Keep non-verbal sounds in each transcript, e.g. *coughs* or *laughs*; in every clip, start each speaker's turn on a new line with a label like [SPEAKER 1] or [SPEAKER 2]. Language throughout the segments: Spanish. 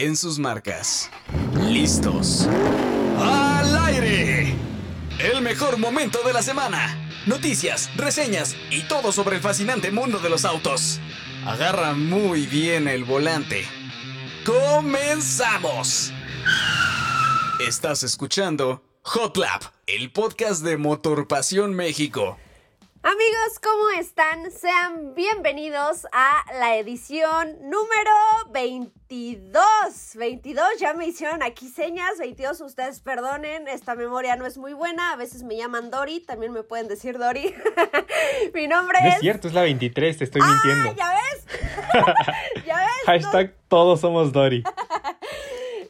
[SPEAKER 1] en sus marcas. ¿Listos? ¡Al aire! El mejor momento de la semana. Noticias, reseñas y todo sobre el fascinante mundo de los autos. Agarra muy bien el volante. ¡Comenzamos! Estás escuchando Hot Lap, el podcast de Motor Pasión México.
[SPEAKER 2] Amigos, ¿cómo están? Sean bienvenidos a la edición número 22. 22, ya me hicieron aquí señas. 22, ustedes perdonen, esta memoria no es muy buena. A veces me llaman Dori, también me pueden decir Dori. *laughs* Mi nombre
[SPEAKER 3] no
[SPEAKER 2] es.
[SPEAKER 3] Es cierto, es la 23, te estoy
[SPEAKER 2] ¡Ah,
[SPEAKER 3] mintiendo.
[SPEAKER 2] ¿Ya ves? *laughs* ¿Ya ves? *laughs*
[SPEAKER 3] Hashtag todos somos Dori.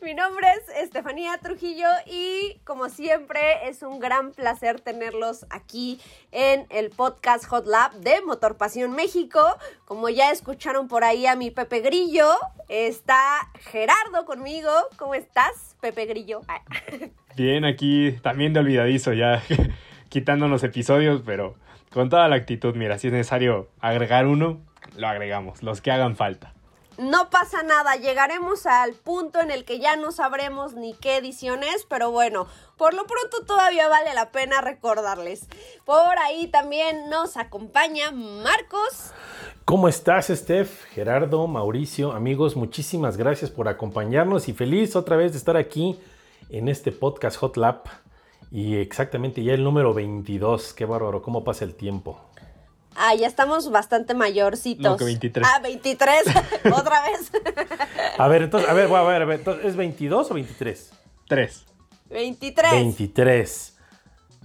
[SPEAKER 2] Mi nombre es Estefanía Trujillo y como siempre es un gran placer tenerlos aquí en el podcast Hot Lab de Motor Pasión México. Como ya escucharon por ahí a mi Pepe Grillo, está Gerardo conmigo. ¿Cómo estás, Pepe Grillo? *laughs*
[SPEAKER 3] Bien, aquí también de olvidadizo ya *laughs* quitándonos episodios, pero con toda la actitud, mira, si es necesario agregar uno, lo agregamos, los que hagan falta.
[SPEAKER 2] No pasa nada, llegaremos al punto en el que ya no sabremos ni qué edición es, pero bueno, por lo pronto todavía vale la pena recordarles. Por ahí también nos acompaña Marcos.
[SPEAKER 4] ¿Cómo estás, Steph, Gerardo, Mauricio, amigos? Muchísimas gracias por acompañarnos y feliz otra vez de estar aquí en este podcast Hot Lap. Y exactamente ya el número 22. Qué bárbaro, cómo pasa el tiempo.
[SPEAKER 2] Ah, ya estamos bastante mayorcitos.
[SPEAKER 3] No, que 23.
[SPEAKER 2] Ah, 23. *laughs* Otra vez.
[SPEAKER 4] a ver, entonces, a ver, voy a ver, a ver, ¿es 22 o 23?
[SPEAKER 3] 3.
[SPEAKER 2] 23.
[SPEAKER 4] 23.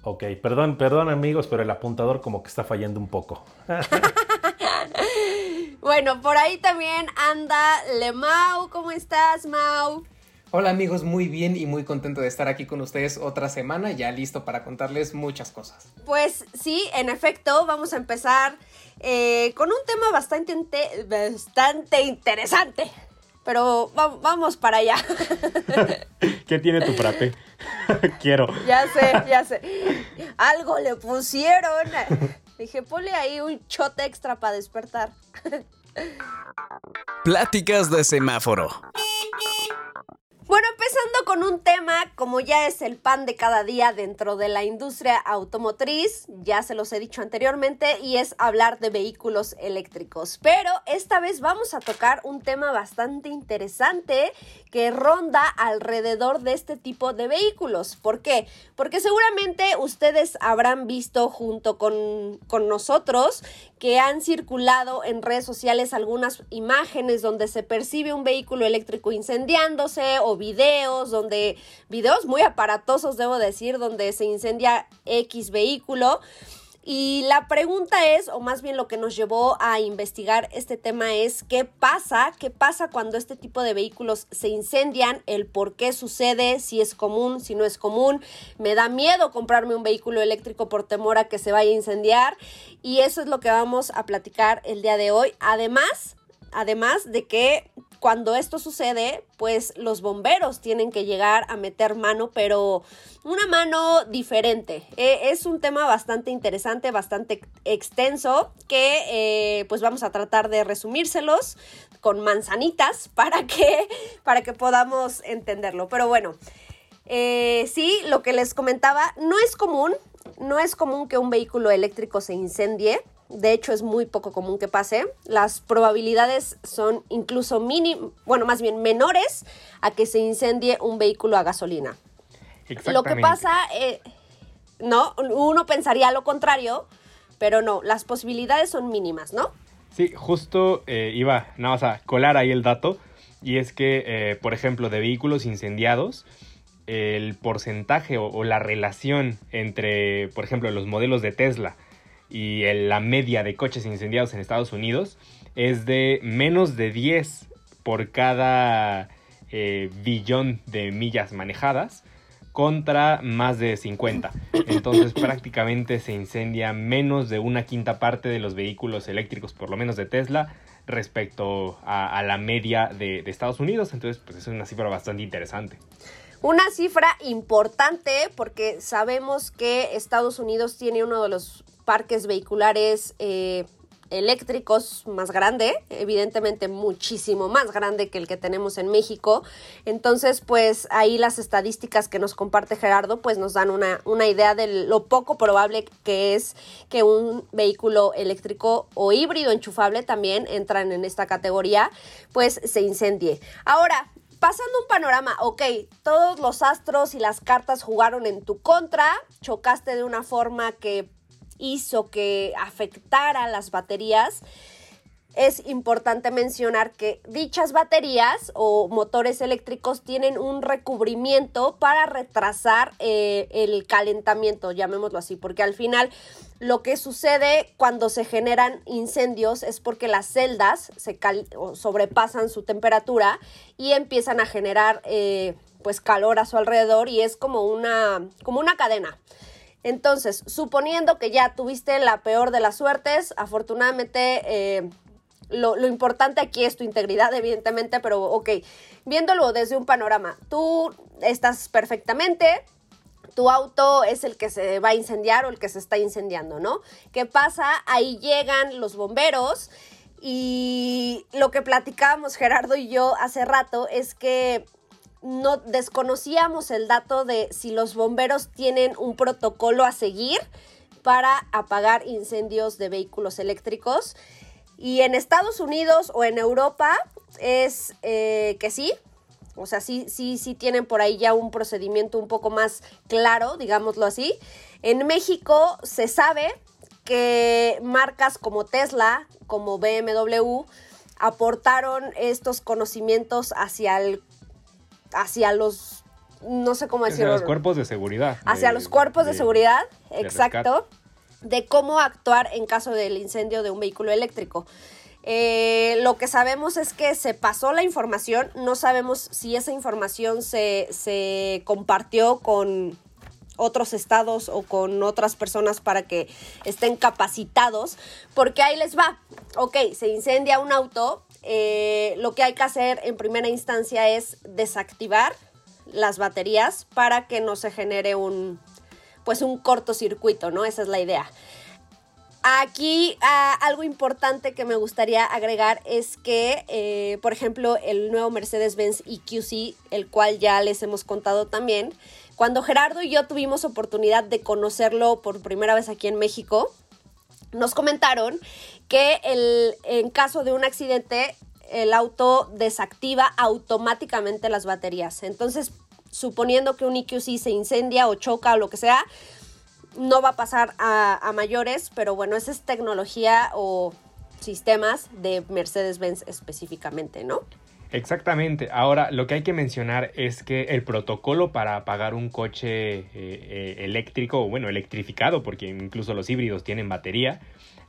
[SPEAKER 4] Ok, perdón, perdón amigos, pero el apuntador como que está fallando un poco. *laughs*
[SPEAKER 2] bueno, por ahí también anda Lemau. ¿Cómo estás, Mau?
[SPEAKER 5] Hola amigos, muy bien y muy contento de estar aquí con ustedes otra semana, ya listo para contarles muchas cosas.
[SPEAKER 2] Pues sí, en efecto, vamos a empezar eh, con un tema bastante, bastante interesante. Pero va vamos para allá. *laughs*
[SPEAKER 3] ¿Qué tiene tu frappe? *laughs* Quiero.
[SPEAKER 2] Ya sé, ya sé. Algo le pusieron. Dije, ponle ahí un shot extra para despertar.
[SPEAKER 1] Pláticas de semáforo.
[SPEAKER 2] Bueno, empezando con un tema como ya es el pan de cada día dentro de la industria automotriz, ya se los he dicho anteriormente, y es hablar de vehículos eléctricos. Pero esta vez vamos a tocar un tema bastante interesante que ronda alrededor de este tipo de vehículos. ¿Por qué? Porque seguramente ustedes habrán visto junto con, con nosotros que han circulado en redes sociales algunas imágenes donde se percibe un vehículo eléctrico incendiándose o videos donde, videos muy aparatosos debo decir, donde se incendia X vehículo. Y la pregunta es, o más bien lo que nos llevó a investigar este tema es, ¿qué pasa? ¿Qué pasa cuando este tipo de vehículos se incendian? El por qué sucede, si es común, si no es común. Me da miedo comprarme un vehículo eléctrico por temor a que se vaya a incendiar. Y eso es lo que vamos a platicar el día de hoy. Además, además de que cuando esto sucede, pues los bomberos tienen que llegar a meter mano, pero una mano diferente. Eh, es un tema bastante interesante, bastante extenso, que eh, pues vamos a tratar de resumírselos con manzanitas *laughs* para que, para que podamos entenderlo. Pero bueno, eh, sí, lo que les comentaba, no es común, no es común que un vehículo eléctrico se incendie. De hecho, es muy poco común que pase. Las probabilidades son incluso mini, bueno, más bien menores a que se incendie un vehículo a gasolina. Lo que pasa, eh, no, uno pensaría lo contrario, pero no, las posibilidades son mínimas, ¿no?
[SPEAKER 3] Sí, justo eh, iba nada más a colar ahí el dato, y es que, eh, por ejemplo, de vehículos incendiados, el porcentaje o, o, la relación entre, por ejemplo, los modelos de Tesla y el, la media de coches incendiados en Estados Unidos es de menos de 10 por cada eh, billón de millas manejadas contra más de 50. Entonces *coughs* prácticamente se incendia menos de una quinta parte de los vehículos eléctricos, por lo menos de Tesla, respecto a, a la media de, de, Estados Unidos. Entonces pues es una cifra bastante interesante.
[SPEAKER 2] Una cifra importante porque sabemos que Estados Unidos tiene uno de los parques vehiculares eh, eléctricos más grande, evidentemente muchísimo más grande que el que tenemos en México. Entonces, pues ahí las estadísticas que nos comparte Gerardo, pues nos dan una, una idea de lo poco probable que es que un vehículo eléctrico o híbrido enchufable también entran en esta categoría, pues se incendie. Ahora, pasando un panorama, ok, todos los astros y las cartas jugaron en tu contra, chocaste de una forma que hizo que afectara las baterías. Es importante mencionar que dichas baterías o motores eléctricos tienen un recubrimiento para retrasar eh, el calentamiento, llamémoslo así, porque al final lo que sucede cuando se generan incendios es porque las celdas se sobrepasan su temperatura y empiezan a generar eh, pues calor a su alrededor y es como una, como una cadena. Entonces, suponiendo que ya tuviste la peor de las suertes, afortunadamente eh, lo, lo, importante aquí es tu integridad, evidentemente, pero ok, viéndolo desde un panorama, tú estás perfectamente, tu auto es el que se va a incendiar o el que se está incendiando, ¿no? ¿Qué pasa? Ahí llegan los bomberos y lo que platicábamos Gerardo y yo hace rato es que no desconocíamos el dato de si los bomberos tienen un protocolo a seguir para apagar incendios de vehículos eléctricos. Y en Estados Unidos o en Europa es eh, que sí, o sea, sí, sí, sí tienen por ahí ya un procedimiento un poco más claro, digámoslo así. En México se sabe que marcas como Tesla, como BMW, aportaron estos conocimientos hacia el hacia los no sé cómo decirlo.
[SPEAKER 3] Hacia los cuerpos de seguridad.
[SPEAKER 2] Hacia los cuerpos de, seguridad, exacto, de cómo actuar en caso del incendio de un vehículo eléctrico. Eh, lo que sabemos es que se pasó la información, no sabemos si esa información se, se compartió con otros estados o con otras personas para que estén capacitados, porque ahí les va, ok, se incendia un auto, eh, lo que hay que hacer en primera instancia es desactivar las baterías para que no se genere un, pues un cortocircuito, ¿no? Esa es la idea. Aquí ah, algo importante que me gustaría agregar es que, eh, por ejemplo, el nuevo Mercedes-Benz EQC, el cual ya les hemos contado también, cuando Gerardo y yo tuvimos oportunidad de conocerlo por primera vez aquí en México, nos comentaron que el, en caso de un accidente el auto desactiva automáticamente las baterías. Entonces, suponiendo que un EQC se incendia o choca o lo que sea, no va a pasar a, mayores, pero bueno, esa es tecnología o sistemas de Mercedes-Benz específicamente, ¿no?
[SPEAKER 3] Exactamente. Ahora, lo que hay que mencionar es que el protocolo para apagar un coche eh, eh, eléctrico, bueno, electrificado, porque incluso los híbridos tienen batería,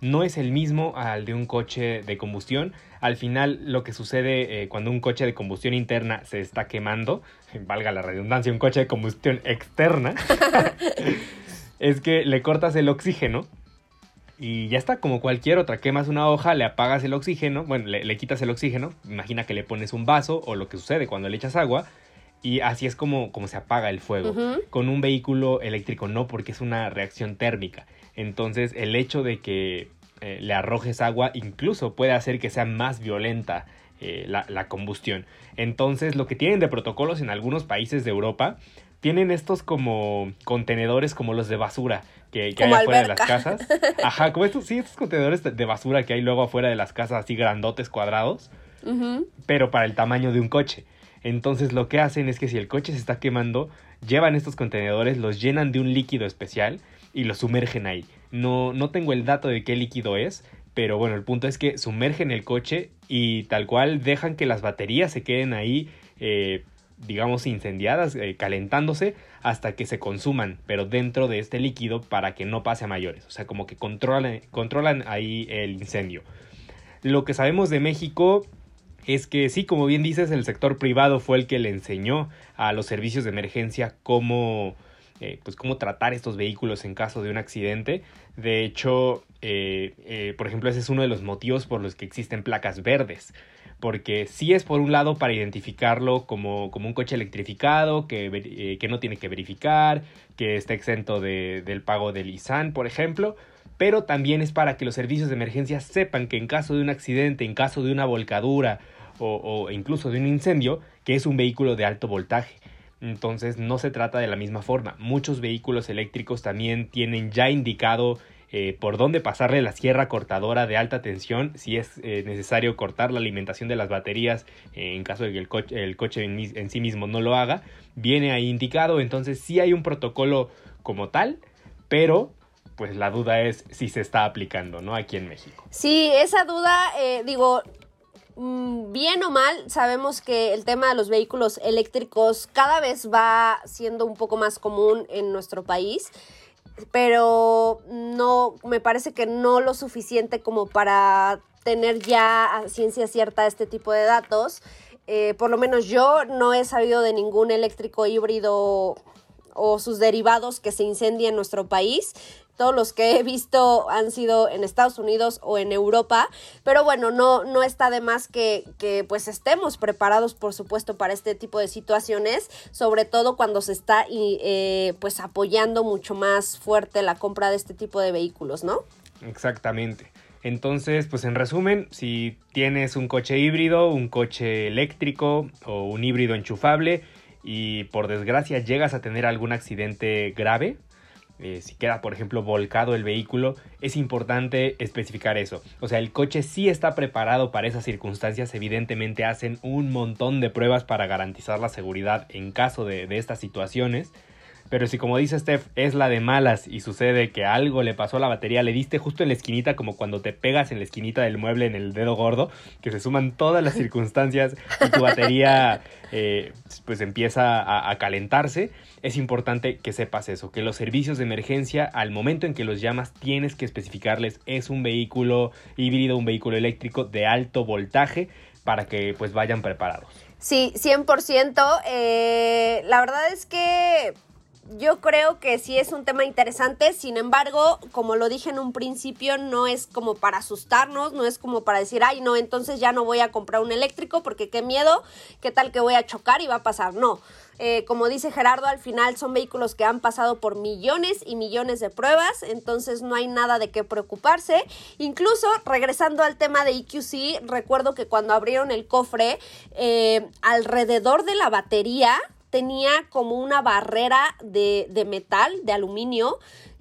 [SPEAKER 3] no es el mismo al de un coche de combustión. Al final, lo que sucede eh, cuando un coche de combustión interna se está quemando, *laughs* valga la redundancia, un coche de combustión externa, *laughs* es que le cortas el oxígeno y ya está, como cualquier otra, quemas una hoja, le apagas el oxígeno, bueno, le, quitas el oxígeno, imagina que le pones un vaso o lo que sucede cuando le echas agua y así es como, como se apaga el fuego. Con un vehículo eléctrico no, porque es una reacción térmica. Entonces el hecho de que eh, le arrojes agua incluso puede hacer que sea más violenta eh, la, la combustión. Entonces lo que tienen de protocolos en algunos países de Europa tienen estos como contenedores como los de basura que, hay afuera de las casas. *laughs* Ajá, como estos, sí, estos contenedores de basura que hay luego afuera de las casas, así grandotes cuadrados, pero para el tamaño de un coche. Entonces lo que hacen es que si el coche se está quemando, llevan estos contenedores, los llenan de un líquido especial y los sumergen ahí. No, no tengo el dato de qué líquido es, pero bueno, el punto es que sumergen el coche y tal cual dejan que las baterías se queden ahí eh, digamos, incendiadas, eh, calentándose hasta que se consuman, pero dentro de este líquido para que no pase a mayores. O sea, como que controlan, controlan ahí el incendio. Lo que sabemos de México es que sí, como bien dices, el sector privado fue el que le enseñó a los servicios de emergencia cómo, eh, pues cómo tratar estos vehículos en caso de un accidente. De hecho, eh, por ejemplo, ese es uno de los motivos por los que existen placas verdes porque sí es por un lado para identificarlo como, como un coche electrificado que, eh, que, no tiene que verificar, que está exento de, del pago del ISAN, por ejemplo, pero también es para que los servicios de emergencia sepan que en caso de un accidente, en caso de una volcadura o, o incluso de un incendio, que es un vehículo de alto voltaje. Entonces no se trata de la misma forma. Muchos vehículos eléctricos también tienen ya indicado eh, por dónde pasarle la sierra cortadora de alta tensión si es eh, necesario cortar la alimentación de las baterías eh, en caso de que el coche, el coche en, en, sí mismo no lo haga. Viene ahí indicado, entonces sí hay un protocolo como tal, pero pues la duda es si se está aplicando, ¿no? Aquí en México.
[SPEAKER 2] Sí, esa duda, digo, mm, bien o mal, sabemos que el tema de los vehículos eléctricos cada vez va siendo un poco más común en nuestro país pero no, me parece que no lo suficiente como para tener ya a ciencia cierta este tipo de datos. Eh, por lo menos yo no he sabido de ningún eléctrico híbrido o sus derivados que se incendie en nuestro país. Todos los que he visto han sido en Estados Unidos o en Europa, pero bueno, no, no está de más que, que pues estemos preparados, por supuesto, para este tipo de situaciones, sobre todo cuando se está eh, pues apoyando mucho más fuerte la compra de este tipo de vehículos, ¿no?
[SPEAKER 3] Exactamente. Entonces, pues en resumen, si tienes un coche híbrido, un coche eléctrico o un híbrido enchufable y por desgracia llegas a tener algún accidente grave, eh, si queda, por ejemplo, volcado el vehículo, es importante especificar eso. O sea, el coche sí está preparado para esas circunstancias, evidentemente hacen un montón de pruebas para garantizar la seguridad en caso de, de estas situaciones. Pero si como dice Steph es la de malas y sucede que algo le pasó a la batería, le diste justo en la esquinita como cuando te pegas en la esquinita del mueble en el dedo gordo, que se suman todas las circunstancias y tu batería *laughs* eh, pues empieza a, a, calentarse, es importante que sepas eso, que los servicios de emergencia al momento en que los llamas tienes que especificarles es un vehículo híbrido, un vehículo eléctrico de alto voltaje para que pues vayan preparados.
[SPEAKER 2] Sí, 100%. Eh, la verdad es que yo creo que sí es un tema interesante, sin embargo, como lo dije en un principio, no es como para asustarnos, no es como para decir, ay, no, entonces ya no voy a comprar un eléctrico porque qué miedo, qué tal que voy a chocar y va a pasar. No, eh, como dice Gerardo, al final son vehículos que han pasado por millones y millones de pruebas, entonces no hay nada de qué preocuparse. Incluso, regresando al tema de EQC, recuerdo que cuando abrieron el cofre, eh, alrededor de la batería, tenía como una barrera de, de metal, de aluminio,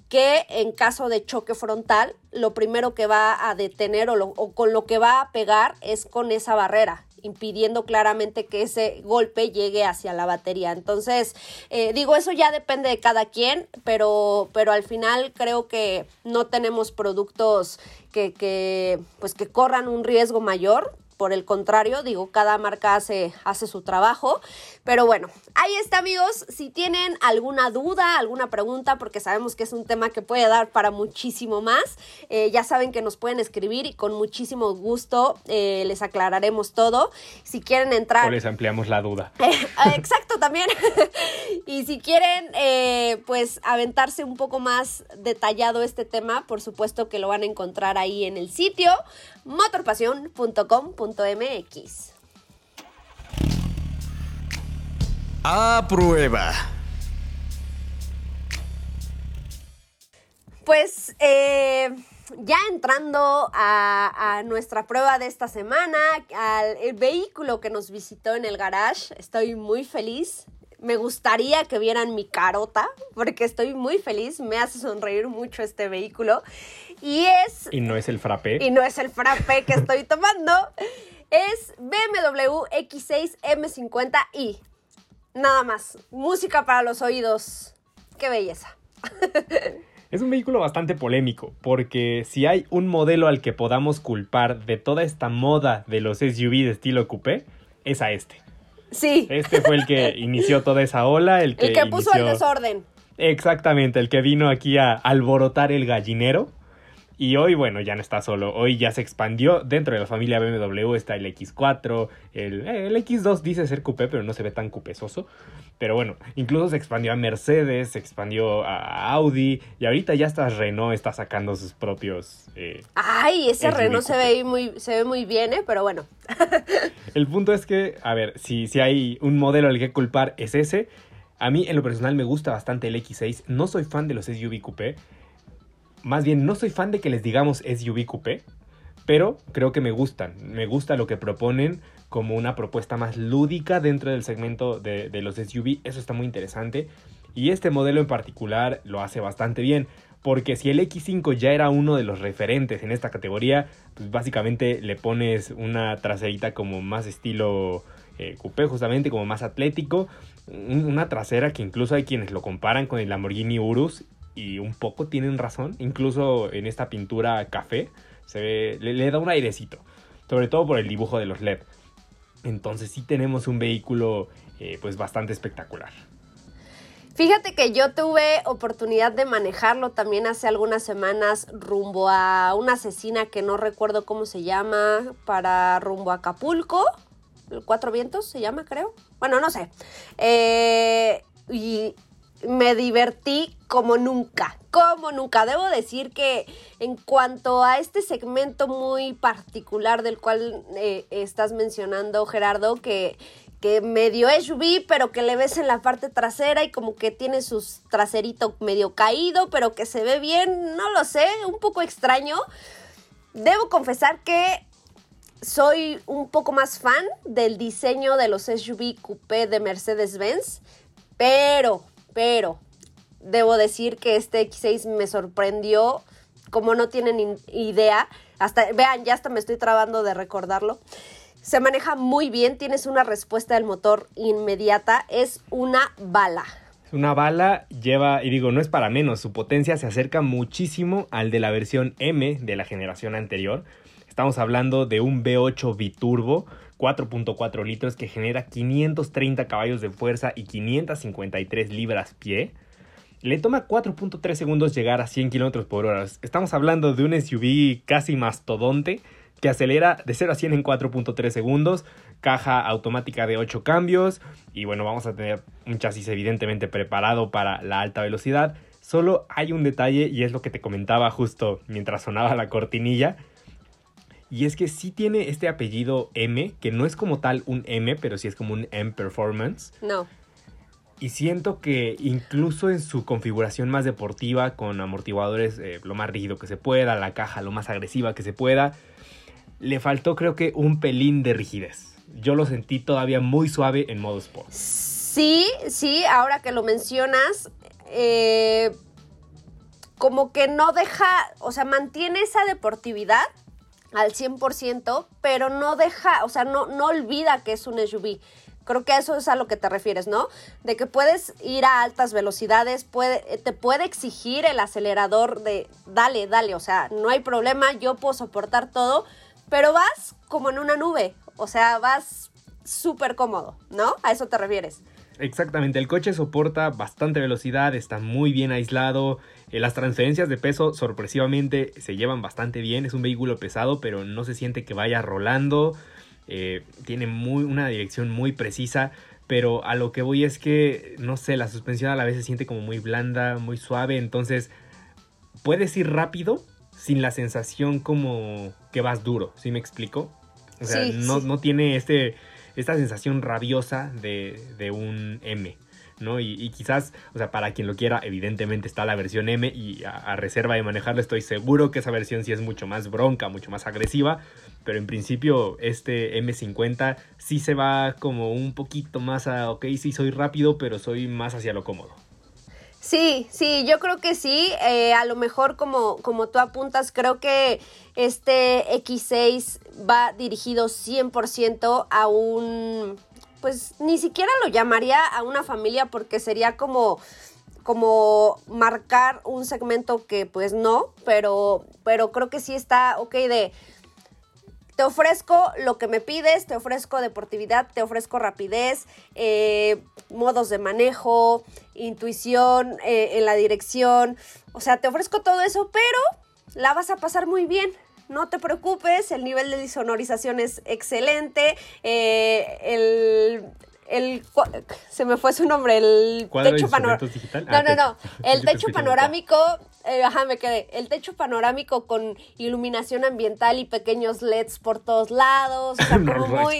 [SPEAKER 2] que en caso de choque frontal, lo primero que va a detener o, lo, con lo que va a pegar es con esa barrera impidiendo claramente que ese golpe llegue hacia la batería. Entonces, eh, digo, eso ya depende de cada quien, pero, pero al final creo que no tenemos productos que, que, pues que corran un riesgo mayor por el contrario, digo, cada marca hace, hace su trabajo. Pero bueno, ahí está amigos. Si tienen alguna duda, alguna pregunta, porque sabemos que es un tema que puede dar para muchísimo más, eh, ya saben que nos pueden escribir y con muchísimo gusto eh, les aclararemos todo. Si quieren entrar...
[SPEAKER 3] O les ampliamos la duda. *laughs*
[SPEAKER 2] exacto, también. *laughs* y si quieren, eh, pues, aventarse un poco más detallado este tema, por supuesto que lo van a encontrar ahí en el sitio
[SPEAKER 1] A prueba.
[SPEAKER 2] Pues eh, ya entrando a, a, nuestra prueba de esta semana, al vehículo que nos visitó en el garage, estoy muy feliz. Me gustaría que vieran mi carota, porque estoy muy feliz, me hace sonreír mucho este vehículo. Y es...
[SPEAKER 3] Y no es el frappé.
[SPEAKER 2] Y no es el frappé que estoy *laughs* tomando. Es BMW X6 M50i. Nada más. Música para los oídos. Qué belleza. *laughs*
[SPEAKER 3] Es un vehículo bastante polémico, porque si hay un modelo al que podamos culpar de toda esta moda de los SUV de estilo coupé, es a este.
[SPEAKER 2] Sí.
[SPEAKER 3] Este fue el que *laughs* inició toda esa ola, el que,
[SPEAKER 2] el que puso
[SPEAKER 3] inició...
[SPEAKER 2] el desorden.
[SPEAKER 3] Exactamente, el que vino aquí a alborotar el gallinero. Y hoy, bueno, ya no está solo. Hoy ya se expandió. Dentro de la familia BMW está el X4. El, el X2 dice ser coupé, pero no se ve tan cupesoso. Pero bueno, incluso se expandió a Mercedes, se expandió a Audi. Y ahorita ya hasta Renault está sacando sus propios. Eh,
[SPEAKER 2] Ay, ese Renault se ve, muy, se ve muy bien, ¿eh? Pero bueno. *laughs*
[SPEAKER 3] el punto es que, a ver, si, si hay un modelo al que culpar, es ese. A mí, en lo personal, me gusta bastante el X6. No soy fan de los SUV coupé más bien no soy fan de que les digamos SUV coupé, pero creo que me gustan. Me gusta lo que proponen como una propuesta más lúdica dentro del segmento de, los SUV. Eso está muy interesante. Y este modelo en particular lo hace bastante bien. Porque si el X5 ya era uno de los referentes en esta categoría, pues básicamente le pones una traserita como más estilo eh, coupé, justamente como más atlético. Una trasera que incluso hay quienes lo comparan con el Lamborghini Urus y un poco tienen razón. Incluso en esta pintura café se le, da un airecito. Sobre todo por el dibujo de los LED. Entonces sí tenemos un vehículo eh, pues bastante espectacular.
[SPEAKER 2] Fíjate que yo tuve oportunidad de manejarlo también hace algunas semanas rumbo a una asesina que no recuerdo cómo se llama, para rumbo a Acapulco. Cuatro Vientos se llama, creo. Bueno, no sé. Eh, y me divertí como nunca, como nunca. Debo decir que en cuanto a este segmento muy particular del cual eh, estás mencionando, Gerardo, que que medio SUV, pero que le ves en la parte trasera y como que tiene su traserito medio caído, pero que se ve bien, no lo sé, un poco extraño. Debo confesar que soy un poco más fan del diseño de los SUV coupé de Mercedes-Benz, pero, pero, debo decir que este X6 me sorprendió, como no tienen idea, hasta, vean, ya hasta me estoy trabando de recordarlo. Se maneja muy bien, tienes una respuesta del motor inmediata, es una bala.
[SPEAKER 3] Una bala lleva, y digo, no es para menos, su potencia se acerca muchísimo al de la versión M de la generación anterior. Estamos hablando de un V8 biturbo 4.4 litros que genera 530 caballos de fuerza y 553 libras pie. Le toma 4.3 segundos llegar a 100 km por hora. Estamos hablando de un SUV casi mastodonte que acelera de 0 a 100 en 4.3 segundos, caja automática de 8 cambios y bueno, vamos a tener un chasis evidentemente preparado para la alta velocidad. Solo hay un detalle y es lo que te comentaba justo mientras sonaba la cortinilla. Y es que sí tiene este apellido M, que no es como tal un M, pero sí es como un M Performance.
[SPEAKER 2] No.
[SPEAKER 3] Y siento que incluso en su configuración más deportiva, con amortiguadores eh, lo más rígido que se pueda, la caja lo más agresiva que se pueda, le faltó creo que un pelín de rigidez. Yo lo sentí todavía muy suave en modo sport.
[SPEAKER 2] Sí, sí, ahora que lo mencionas, eh, como que no deja, o sea, mantiene esa deportividad al 100%, pero no deja, o sea, no, no olvida que es un SUV. Creo que eso es a lo que te refieres, ¿no? De que puedes ir a altas velocidades, puede, te puede exigir el acelerador de dale, dale, o sea, no hay problema, yo puedo soportar todo, pero vas como en una nube, o sea, vas súper cómodo, ¿no? A eso te refieres.
[SPEAKER 3] Exactamente, el coche soporta bastante velocidad, está muy bien aislado, eh, las transferencias de peso sorpresivamente se llevan bastante bien, es un vehículo pesado pero no se siente que vaya rolando, eh, tiene muy, una dirección muy precisa, pero a lo que voy es que, no sé, la suspensión a la vez se siente como muy blanda, muy suave, entonces puedes ir rápido, sin la sensación como que vas duro, ¿sí me explico? O sea, no, no, tiene este, esta sensación rabiosa de, de un M. ¿no? Y, quizás, o sea, para quien lo quiera, evidentemente está la versión M y a, reserva de manejarlo estoy seguro que esa versión sí es mucho más bronca, mucho más agresiva, pero en principio este M50 sí se va como un poquito más a, ok, sí soy rápido, pero soy más hacia lo cómodo.
[SPEAKER 2] Sí, sí, yo creo que sí. Eh, a lo mejor como, como tú apuntas, creo que este X6 va dirigido 100% a un, pues ni siquiera lo llamaría a una familia porque sería como como marcar un segmento que pues no, pero, pero creo que sí está ok de te ofrezco lo que me pides, te ofrezco deportividad, te ofrezco rapidez, eh, modos de manejo, intuición eh, en la dirección. O sea, te ofrezco todo eso, pero la vas a pasar muy bien. No te preocupes, el nivel de disonorización es excelente. Eh, el, el se me fue su nombre, el techo panorámico. No, no, no, *laughs* el techo panorámico, eh, ajá, me quedé. El techo panorámico con iluminación ambiental y pequeños LEDs por todos lados, o sea, *laughs* como muy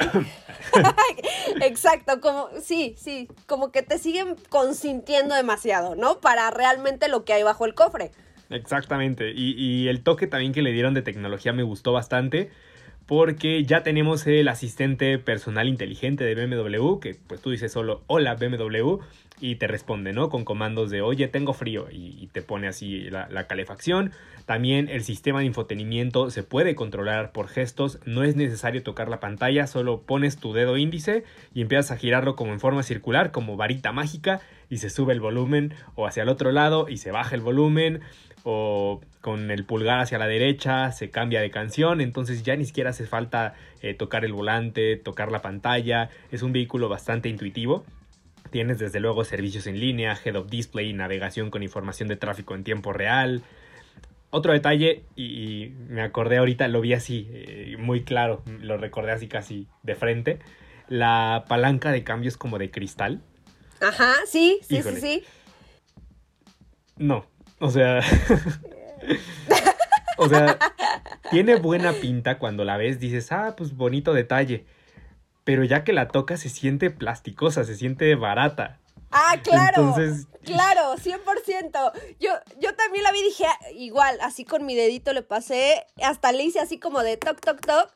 [SPEAKER 2] *laughs* Exacto, como sí, sí, como que te siguen consintiendo demasiado, ¿no? Para realmente lo que hay bajo el cofre.
[SPEAKER 3] Exactamente. Y, y el toque también que le dieron de tecnología me gustó bastante porque ya tenemos el asistente personal inteligente de BMW, que pues tú dices solo hola BMW y te responde, ¿no? Con comandos de oye, tengo frío y, te pone así la, la, calefacción. También el sistema de infotenimiento se puede controlar por gestos, no es necesario tocar la pantalla, solo pones tu dedo índice y empiezas a girarlo como en forma circular, como varita mágica, y se sube el volumen o hacia el otro lado y se baja el volumen o con el pulgar hacia la derecha se cambia de canción, entonces ya ni siquiera hace falta eh, tocar el volante, tocar la pantalla, es un vehículo bastante intuitivo. Tienes desde luego servicios en línea, head of display, navegación con información de tráfico en tiempo real. Otro detalle, y, me acordé ahorita, lo vi así, eh, muy claro, lo recordé así casi de frente, la palanca de cambios como de cristal.
[SPEAKER 2] Ajá, sí, sí, sí, sí.
[SPEAKER 3] No, o sea. *laughs* o sea, tiene buena pinta cuando la ves, dices, ah, pues bonito detalle. Pero ya que la tocas se siente plasticosa, se siente barata.
[SPEAKER 2] Ah, claro. Entonces... Claro, 100%. Yo, yo también la vi y dije, ah, igual, así con mi dedito le pasé, hasta le hice así como de toc, toc, toc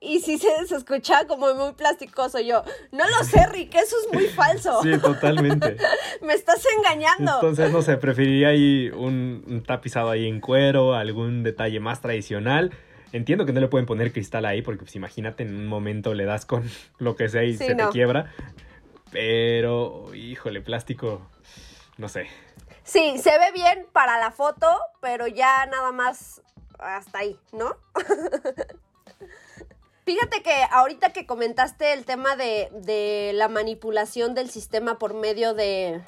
[SPEAKER 2] y sí se, escuchaba como muy plasticoso. Yo, no lo sé, Rick, eso es muy falso.
[SPEAKER 3] Sí, totalmente. *laughs*
[SPEAKER 2] Me estás engañando.
[SPEAKER 3] Entonces, no sé, preferiría ahí un, tapizado ahí en cuero, algún detalle más tradicional. Entiendo que no le pueden poner cristal ahí, porque pues imagínate, en un momento le das con *laughs* lo que sea y se te quiebra. Pero, híjole, plástico, no sé.
[SPEAKER 2] Sí, se ve bien para la foto, pero ya nada más hasta ahí, ¿no? *laughs* Fíjate que ahorita que comentaste el tema de, de la manipulación del sistema por medio de,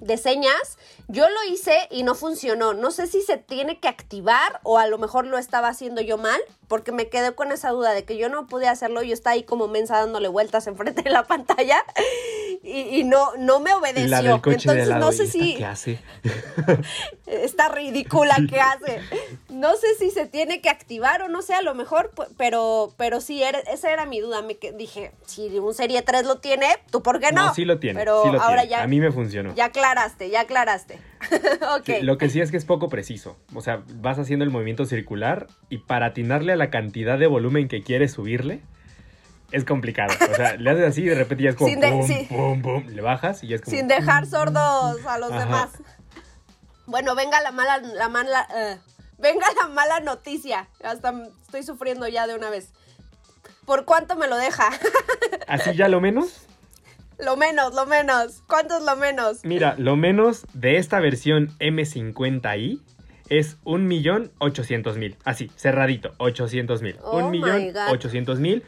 [SPEAKER 2] de señas, yo lo hice y no funcionó. No sé si se tiene que activar o a lo mejor lo estaba haciendo yo mal, porque me quedé con esa duda de que yo no pude hacerlo. Yo estaba ahí como mensa dándole vueltas enfrente de la *laughs* pantalla y, no, no me obedeció. Entonces no sé si.
[SPEAKER 3] ¿Qué hace? *laughs*
[SPEAKER 2] Está ridícula que hace. No sé si se tiene que activar o no sé, a lo mejor, pero, pero sí, esa era mi duda. Me dije, si un Serie 3 lo tiene, ¿tú por qué no?
[SPEAKER 3] No, sí lo tiene. Pero ahora ya. A mí me funcionó.
[SPEAKER 2] Ya aclaraste, ya aclaraste. *laughs* okay.
[SPEAKER 3] lo que sí es que es poco preciso. O sea, vas haciendo el movimiento circular y para atinarle a la cantidad de volumen que quieres subirle, es complicado. O sea, le haces así y de repente ya es como pum, pum, le bajas y ya es como...
[SPEAKER 2] Sin dejar sordos a los demás. Bueno, venga la mala, la mala, eh, venga la mala noticia. Hasta estoy sufriendo ya de una vez. ¿Por cuánto me lo deja? *laughs*
[SPEAKER 3] ¿Así ya lo menos?
[SPEAKER 2] Lo menos, lo menos. ¿Cuánto es lo menos?
[SPEAKER 3] Mira, lo menos de esta versión M50i es 1.800.000. Así, cerradito, 800.000. Oh 1.800.000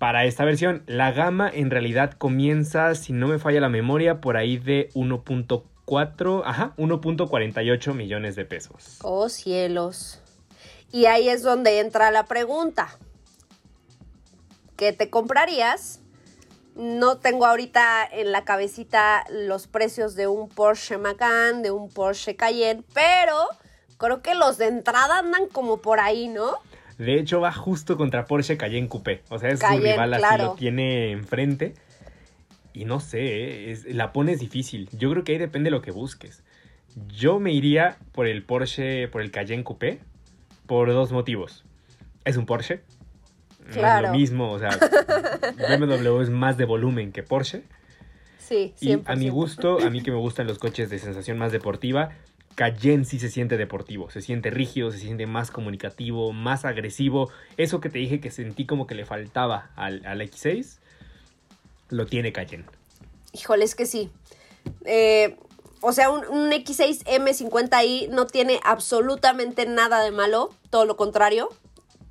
[SPEAKER 3] para esta versión. La gama en realidad comienza, si no me falla la memoria, por ahí de 1.4, ajá, 1.48 millones de pesos.
[SPEAKER 2] Oh cielos. Y ahí es donde entra la pregunta. ¿Qué te comprarías no tengo ahorita en la cabecita los precios de un Porsche Macan, de un Porsche Cayenne, pero creo que los de entrada andan como por ahí, ¿no?
[SPEAKER 3] De hecho, va justo contra Porsche Cayenne Coupé. O sea, es su rival así lo tiene enfrente. Y no sé, la pones difícil. Yo creo que ahí depende de lo que busques. Yo me iría por el Porsche, por el Cayenne Coupé, por dos motivos. Es un Porsche, Claro. es lo mismo, o sea, *laughs* BMW es más de volumen que Porsche.
[SPEAKER 2] Sí,
[SPEAKER 3] 100%. Y a mi gusto, a mí que me gustan los coches de sensación más deportiva, Cayenne sí se siente deportivo, se siente rígido, se siente más comunicativo, más agresivo. Eso que te dije que sentí como que le faltaba al, X6, lo tiene Cayenne.
[SPEAKER 2] Híjole, es que sí. Eh, o sea, un, un, X6 M50i no tiene absolutamente nada de malo, todo lo contrario.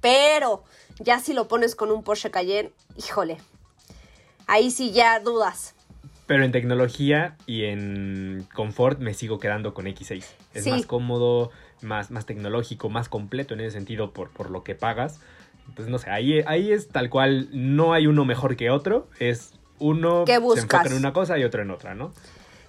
[SPEAKER 2] Pero ya si lo pones con un Porsche Cayenne, híjole, ahí sí ya dudas.
[SPEAKER 3] Pero en tecnología y en confort me sigo quedando con X6. Es más cómodo, más, más tecnológico, más completo en ese sentido por, por lo que pagas. Entonces, no sé, ahí, ahí es tal cual, no hay uno mejor que otro, es uno se enfoca en una cosa y otro en otra, ¿no?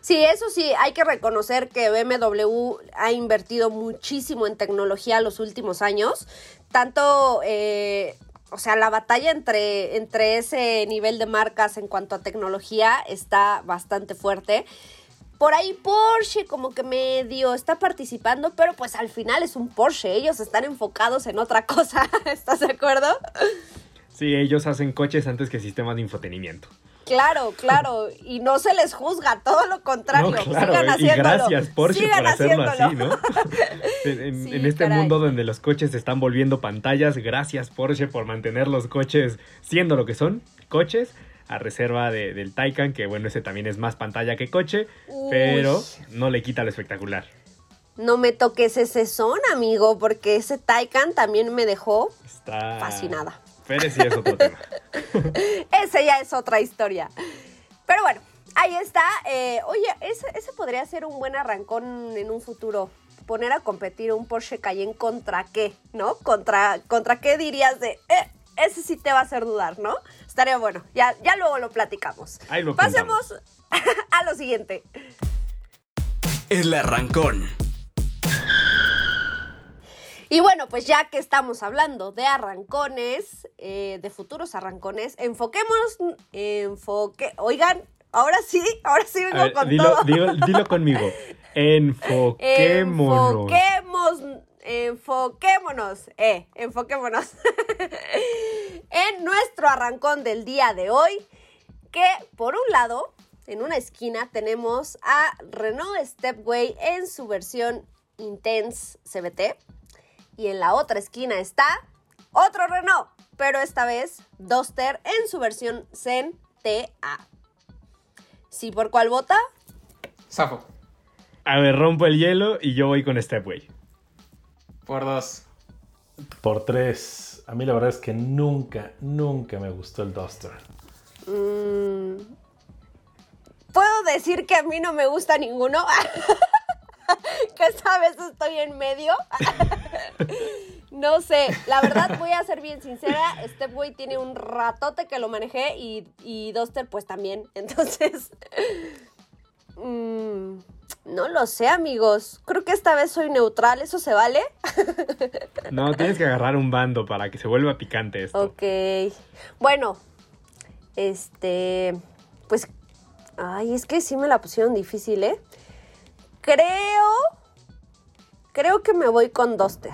[SPEAKER 2] Sí, eso sí, hay que reconocer que BMW ha invertido muchísimo en tecnología los últimos años. Tanto, eh, o sea, la batalla entre, entre ese nivel de marcas en cuanto a tecnología está bastante fuerte. Por ahí Porsche como que medio está participando, pero pues al final es un Porsche, ellos están enfocados en otra cosa, *laughs* ¿estás de acuerdo?
[SPEAKER 3] Sí, ellos hacen coches antes que sistemas de infotenimiento.
[SPEAKER 2] Claro, *laughs* claro, y no se les juzga, todo lo contrario.
[SPEAKER 3] No, claro,
[SPEAKER 2] sigan
[SPEAKER 3] y
[SPEAKER 2] haciéndolo.
[SPEAKER 3] gracias Porsche
[SPEAKER 2] Sigan
[SPEAKER 3] por hacerlo así, ¿no? *laughs* en, en-
[SPEAKER 2] Sí,
[SPEAKER 3] en este
[SPEAKER 2] caray.
[SPEAKER 3] mundo donde los coches se están volviendo pantallas, gracias Porsche por mantener los coches siendo lo que son, coches, a reserva de- del Taycan, que bueno, ese también es más pantalla que coche,
[SPEAKER 2] Uy.
[SPEAKER 3] pero no le quita lo espectacular.
[SPEAKER 2] No me toques ese son, amigo, porque ese Taycan también me dejó
[SPEAKER 3] Está
[SPEAKER 2] fascinada.
[SPEAKER 3] Sí es otro tema. *laughs*
[SPEAKER 2] Ese ya es otra historia. Pero bueno, ahí está. Eh, oye, ese, ese podría ser un buen arrancón en un futuro. Poner a competir un Porsche Cayenne contra qué, ¿no? Contra, contra qué dirías de, eh, ese sí te va a hacer dudar, ¿no? Estaría bueno. Ya, ya luego lo platicamos.
[SPEAKER 3] Ahí lo
[SPEAKER 2] Pasemos *laughs* a lo siguiente.
[SPEAKER 1] El arrancón.
[SPEAKER 2] Y bueno, pues ya que estamos hablando de arrancones, eh, de futuros arrancones, enfoquémonos, enfoque, oigan, ahora sí, ahora sí vengo
[SPEAKER 3] ver,
[SPEAKER 2] con
[SPEAKER 3] dilo,
[SPEAKER 2] todo.
[SPEAKER 3] dilo- dilo conmigo. Enfoquémonos.
[SPEAKER 2] Enfoquemos, enfoquémonos, eh, enfoquémonos *laughs* en nuestro arrancón del día de hoy, que por un lado, en una esquina tenemos a Renault Stepway en su versión Intense CBT y en la otra esquina está otro Renault, pero esta vez Duster en su versión Zen TA. ¿Sí por cuál vota?
[SPEAKER 5] Zafo.
[SPEAKER 3] A ver, rompo el hielo y yo voy con Stepway.
[SPEAKER 5] Por dos.
[SPEAKER 4] Por tres. A mí la verdad es que nunca, nunca me gustó el Duster.
[SPEAKER 2] Mm, Puedo decir que a mí no me gusta ninguno. *laughs* que esta vez estoy en medio. *laughs* no sé, la verdad voy a ser bien sincera. Stepway tiene un ratote que lo manejé y, y Duster pues también. *laughs* Entonces, mm, no lo sé amigos. Creo que esta vez soy neutral. ¿Eso se vale? *laughs*
[SPEAKER 3] No, tienes que agarrar un bando para que se vuelva picante esto.
[SPEAKER 2] Ok. Bueno, este, pues, ay, es que sí me la pusieron difícil, ¿eh? Creo, creo que me voy con Duster.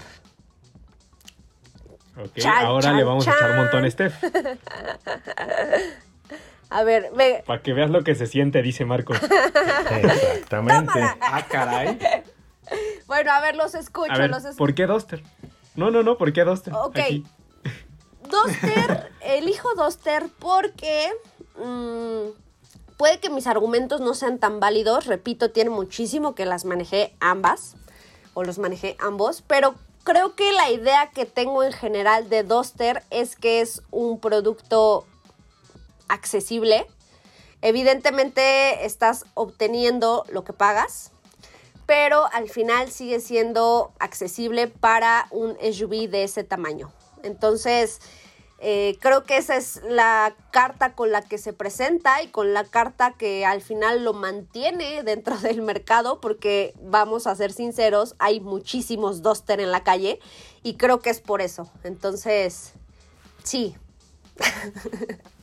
[SPEAKER 3] Ok,
[SPEAKER 2] Chan,
[SPEAKER 3] ahora
[SPEAKER 2] chan,
[SPEAKER 3] le vamos a echar
[SPEAKER 2] chan.
[SPEAKER 3] montón a Steph. *laughs*
[SPEAKER 2] A ver, ve,
[SPEAKER 3] Para que veas lo que se siente, dice Marcos. *laughs*
[SPEAKER 4] Exactamente.
[SPEAKER 2] Tómala.
[SPEAKER 5] Ah, caray. *laughs*
[SPEAKER 2] bueno, a ver, los escucho,
[SPEAKER 3] A ver,
[SPEAKER 2] los escucho.
[SPEAKER 3] ¿por qué Duster? No, no, no, ¿por qué Duster?
[SPEAKER 2] Ok.
[SPEAKER 3] Aquí.
[SPEAKER 2] Duster, elijo Duster porque mm, puede que mis argumentos no sean tan válidos. Repito, tiene muchísimo que las manejé ambas o los manejé ambos, pero creo que la idea que tengo en general de Duster es que es un producto accesible. Evidentemente estás obteniendo lo que pagas, pero al final sigue siendo accesible para un SUV de ese tamaño. Entonces, eh, creo que esa es la carta con la que se presenta y con la carta que al final lo mantiene dentro *laughs* del mercado, porque vamos a ser sinceros, hay muchísimos Duster en la calle y creo que es por eso. Entonces, sí, *laughs*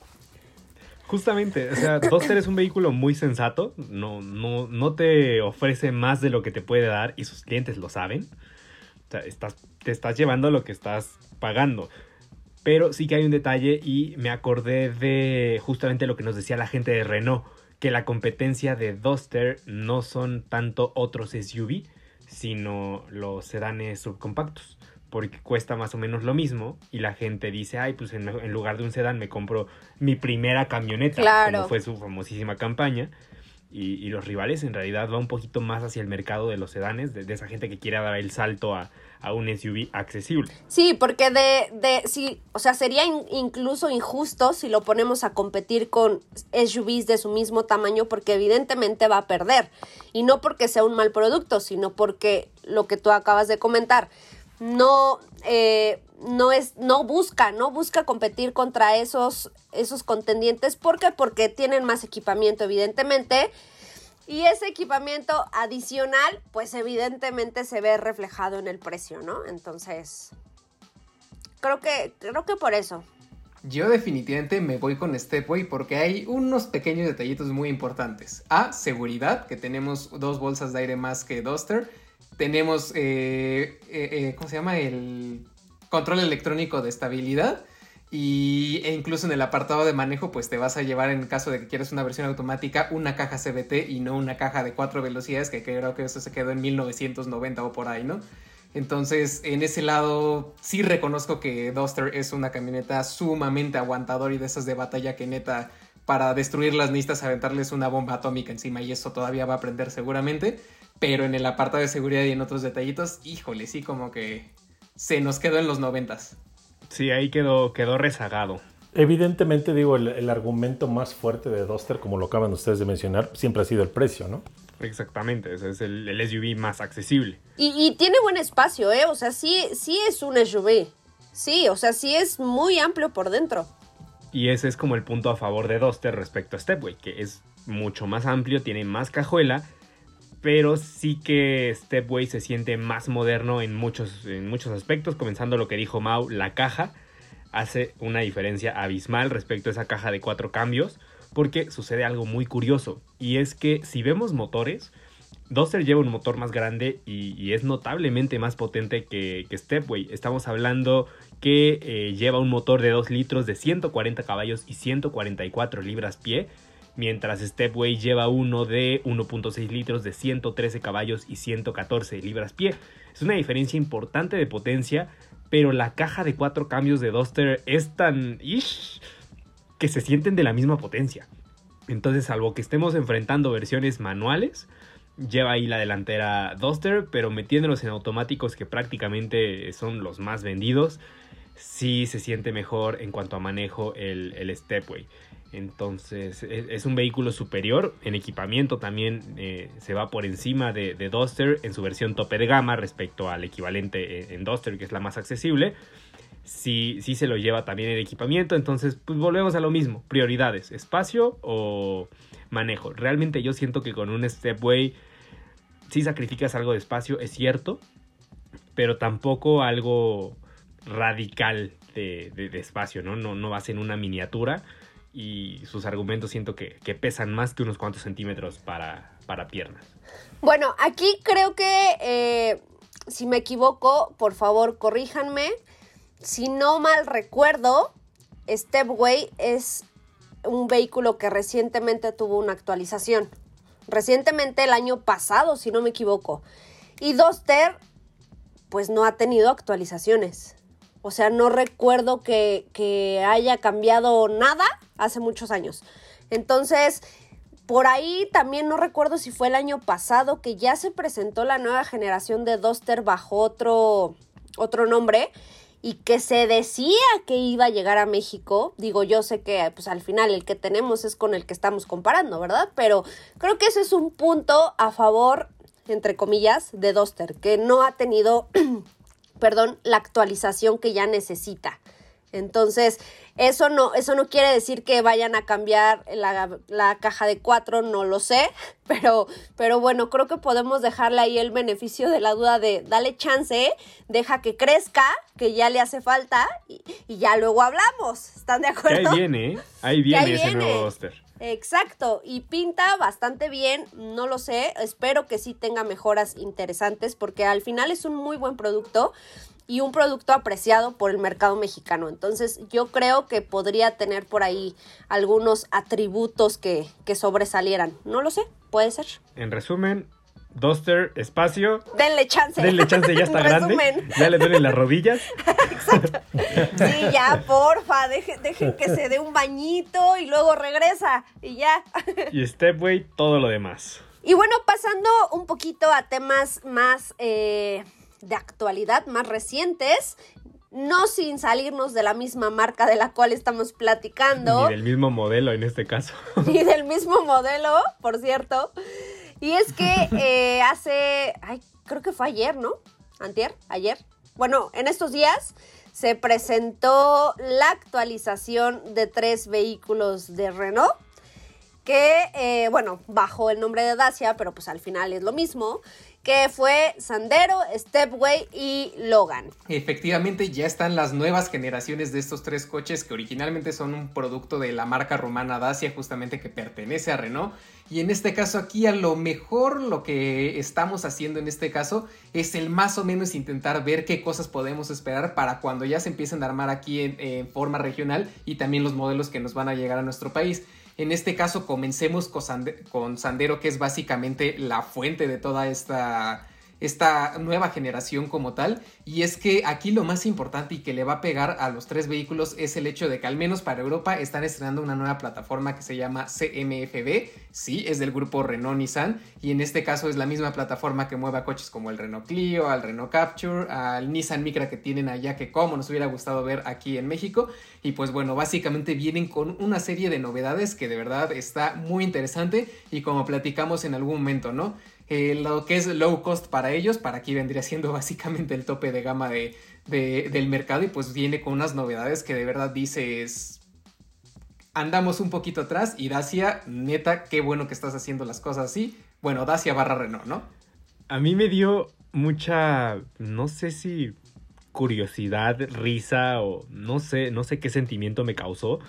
[SPEAKER 3] Justamente, o sea, Duster es un vehículo muy sensato, no, no, no te ofrece más de lo que te puede dar y sus clientes lo saben. O sea, te estás llevando lo que estás pagando. Pero sí que hay un detalle y me acordé de justamente lo que nos decía la gente de Renault, que la competencia de Duster no son tanto otros SUV, sino los sedanes subcompactos. Porque cuesta más o menos lo mismo y la gente dice, ay, pues en, en lugar de un sedán me compro mi primera camioneta,
[SPEAKER 2] Claro.
[SPEAKER 3] como fue su famosísima campaña. Y, y los rivales en realidad va un poquito más hacia el mercado de los sedanes, de, de esa gente que quiere dar el salto a, a un SUV accesible.
[SPEAKER 2] Sí, porque de, de sí, o sea, sería in- incluso injusto si lo ponemos a competir con SUVs de su mismo tamaño, porque evidentemente va a perder. Y no porque sea un mal producto, sino porque lo que tú acabas de comentar, no, eh, no es, no busca, no busca competir contra esos, esos contendientes. ¿Por qué? Porque tienen más equipamiento, evidentemente. Y ese equipamiento adicional, pues evidentemente se ve reflejado en el precio, ¿no? Entonces, creo que, creo que por eso.
[SPEAKER 5] Yo definitivamente me voy con Stepway porque hay unos pequeños detallitos muy importantes. A, seguridad, que tenemos dos bolsas de aire más que Duster. Tenemos, eh, eh, eh, ¿cómo se llama? El control electrónico de estabilidad. Y, e incluso en el apartado de manejo, pues te vas a llevar en caso de que quieras una versión automática, una caja CBT y no una caja de cuatro velocidades, que creo que eso se quedó en 1990 o por ahí, ¿no? Entonces, en ese lado, sí reconozco que Duster es una camioneta sumamente aguantadora y de esas de batalla que neta, para destruirlas necesitas aventarles una bomba atómica encima y eso todavía va a aprender seguramente. Pero en el apartado de seguridad y en otros detallitos, híjole, sí como que se nos quedó en los noventas.
[SPEAKER 3] Sí, ahí quedó, quedó rezagado.
[SPEAKER 4] Evidentemente, digo, el, el, argumento más fuerte de Duster, como lo acaban ustedes de mencionar, siempre ha sido el precio, ¿no?
[SPEAKER 3] Exactamente, ese es el, el SUV más accesible.
[SPEAKER 2] Y, y, tiene buen espacio, ¿eh? O sea, sí, sí es un SUV. Sí, o sea, sí es muy amplio por dentro.
[SPEAKER 3] Y ese es como el punto a favor de Duster respecto a Stepway, que es mucho más amplio, tiene más cajuela, pero sí que Stepway se siente más moderno en muchos, en muchos aspectos, comenzando lo que dijo Mau, la caja hace una diferencia abismal respecto a esa caja de cuatro cambios porque sucede algo muy curioso y es que si vemos motores, Duster lleva un motor más grande y, es notablemente más potente que, que Stepway. Estamos hablando que eh, lleva un motor de 2 litros de 140 caballos y 144 libras pie, mientras Stepway lleva uno de 1.6 litros de 113 caballos y 114 libras pie. Es una diferencia importante de potencia, pero la caja de cuatro cambios de Duster es tan... Ish, que se sienten de la misma potencia. Entonces, salvo que estemos enfrentando versiones manuales, lleva ahí la delantera Duster, pero metiéndolos en automáticos que prácticamente son los más vendidos, sí se siente mejor en cuanto a manejo el Stepway. Entonces es, es, un vehículo superior, en equipamiento también eh, se va por encima de, Duster en su versión tope de gama respecto al equivalente en, en Duster que es la más accesible sí, sí se lo lleva también el equipamiento. Entonces, pues volvemos a lo mismo. Prioridades, espacio o manejo. Realmente yo siento que con un Stepway sí sacrificas algo de espacio, es cierto, pero tampoco algo radical de, de, de espacio, ¿no? ¿no? No vas en una miniatura y sus argumentos siento que, que pesan más que unos cuantos centímetros para, para piernas.
[SPEAKER 2] Bueno, aquí creo que, eh, si me equivoco, por favor, corríjanme si no mal recuerdo, Stepway es un vehículo que recientemente tuvo una actualización. Recientemente, el año pasado, si no me equivoco. Y Duster, pues no ha tenido actualizaciones. O sea, no recuerdo que, haya cambiado nada hace muchos años. Entonces, por ahí también no recuerdo si fue el año pasado que ya se presentó la nueva generación de Duster bajo otro, otro nombre y que se decía que iba a llegar a México. Digo, yo sé que pues al final el que tenemos es con el que estamos comparando, ¿verdad? Pero creo que ese es un punto a favor, entre comillas, de Duster, que no ha tenido, *clears throat* perdón, la actualización que ya necesita. Entonces, eso no, eso no quiere decir que vayan a cambiar la, la, caja de cuatro, no lo sé, *laughs* pero, pero bueno, creo que podemos dejarle ahí el beneficio de la duda de dale chance, deja que crezca, que ya le hace falta y, y ya luego hablamos. ¿Están de acuerdo?
[SPEAKER 3] ahí viene, ahí viene ahí ese viene. nuevo Duster.
[SPEAKER 2] Exacto, y pinta bastante bien, no lo sé, espero que sí tenga mejoras interesantes porque al final es un muy buen producto y un producto apreciado por el mercado mexicano. Entonces yo creo que podría tener por ahí algunos atributos que, que sobresalieran. No lo sé, puede ser.
[SPEAKER 3] En resumen, Duster, espacio.
[SPEAKER 2] Denle chance.
[SPEAKER 3] Denle chance, ya está *laughs* grande. Ya le duelen las rodillas. *laughs*
[SPEAKER 2] Exacto. Sí, ya, porfa, dejen, dejen que se dé un bañito y luego regresa y ya.
[SPEAKER 3] Y Stepway, todo lo demás.
[SPEAKER 2] Y bueno, pasando un poquito a temas más... Eh, de actualidad más recientes, no sin salirnos de la misma marca de la cual estamos platicando.
[SPEAKER 3] Ni del mismo modelo en este caso. *laughs*
[SPEAKER 2] Ni del mismo modelo, por cierto. Y es que eh, hace, ay, creo que fue ayer, ¿no? Antier, ayer. Bueno, en estos días se presentó la actualización de tres vehículos de Renault. que, eh, bueno, bajo el nombre de Dacia, pero pues al final es lo mismo, que fue Sandero, Stepway y Logan.
[SPEAKER 5] Efectivamente, ya están las nuevas generaciones de estos tres coches que originalmente son un producto de la marca rumana Dacia, justamente que pertenece a Renault. Y en este caso aquí a lo mejor lo que estamos haciendo en este caso es el más o menos intentar ver qué cosas podemos esperar para cuando ya se empiecen a armar aquí en, forma regional y también los modelos que nos van a llegar a nuestro país. En este caso, comencemos con Sandero, que es básicamente la fuente de toda esta esta nueva generación como tal. Y es que aquí lo más importante y que le va a pegar a los tres vehículos es el hecho de que al menos para Europa están estrenando una nueva plataforma que se llama CMFB. Sí, es del grupo Renault Nissan. Y en este caso es la misma plataforma que mueve a coches como el Renault Clio, al Renault Capture, al Nissan Micra que tienen allá que como nos hubiera gustado ver aquí en México. Y pues bueno, básicamente vienen con una serie de novedades que de verdad está muy interesante y como platicamos en algún momento, ¿no? Eh, lo que es low cost para ellos, para aquí vendría siendo *laughs* básicamente el tope de gama de, del mercado y pues viene con unas novedades que de verdad dices, andamos un poquito atrás y Dacia, neta, qué bueno que estás haciendo las cosas así. Bueno, Dacia barra Renault, ¿no?
[SPEAKER 3] A mí me dio mucha, no sé si curiosidad, risa o no sé, no sé qué sentimiento me causó,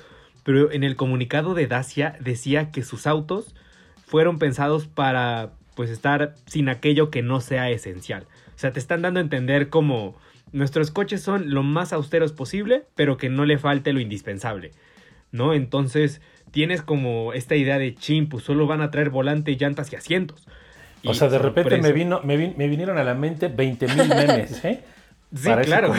[SPEAKER 3] pero en el comunicado de Dacia decía que sus autos fueron pensados para pues estar sin aquello que no sea esencial. O sea, te están dando a entender como nuestros coches son lo más austeros posible, pero que no le falte lo indispensable. ¿No? Entonces tienes como esta idea de chim, pues solo van a traer volante, llantas y asientos.
[SPEAKER 4] o sea, de repente me, vino, me, vinieron a la mente 20 mil memes, ¿eh? *laughs*
[SPEAKER 3] Sí, claro.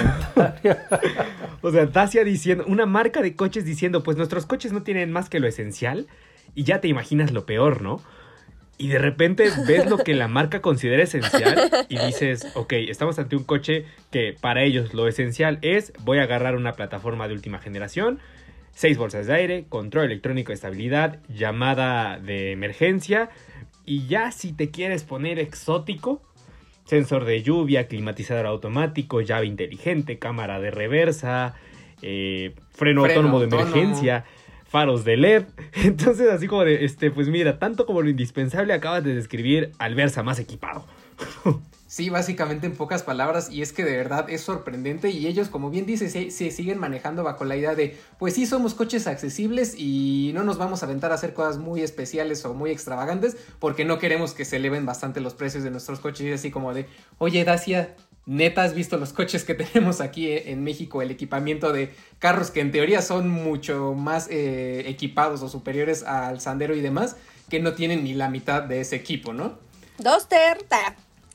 [SPEAKER 3] *laughs* o sea, Dacia diciendo, una marca de coches diciendo, pues nuestros coches no tienen más que lo esencial y ya te imaginas lo peor, ¿no? Y de repente ves lo que la *laughs* marca considera esencial y dices, ok, estamos ante un coche que para ellos lo esencial es, voy a agarrar una plataforma de última generación, seis bolsas de aire, control electrónico de estabilidad, llamada de emergencia y ya si te quieres poner exótico, sensor de lluvia, climatizador automático, llave inteligente, cámara de reversa, eh, freno, autónomo de emergencia faros de LED. *laughs* Entonces, así como de, este, pues mira, tanto como lo indispensable acabas de describir al Versa más equipado. *laughs*
[SPEAKER 5] Sí, básicamente en pocas palabras, y es que de verdad es sorprendente y ellos, como bien dice, se, siguen manejando bajo la idea de, pues sí, somos coches accesibles y no nos vamos a aventar a hacer cosas muy especiales o muy extravagantes porque no queremos que se eleven bastante los precios de nuestros coches y así como de, oye Dacia, neta has visto los coches que *laughs* tenemos aquí eh, en México, el equipamiento de carros que en teoría son mucho más eh, equipados o superiores al Sandero y demás, que no tienen ni la mitad de ese equipo, ¿no?
[SPEAKER 2] Doster,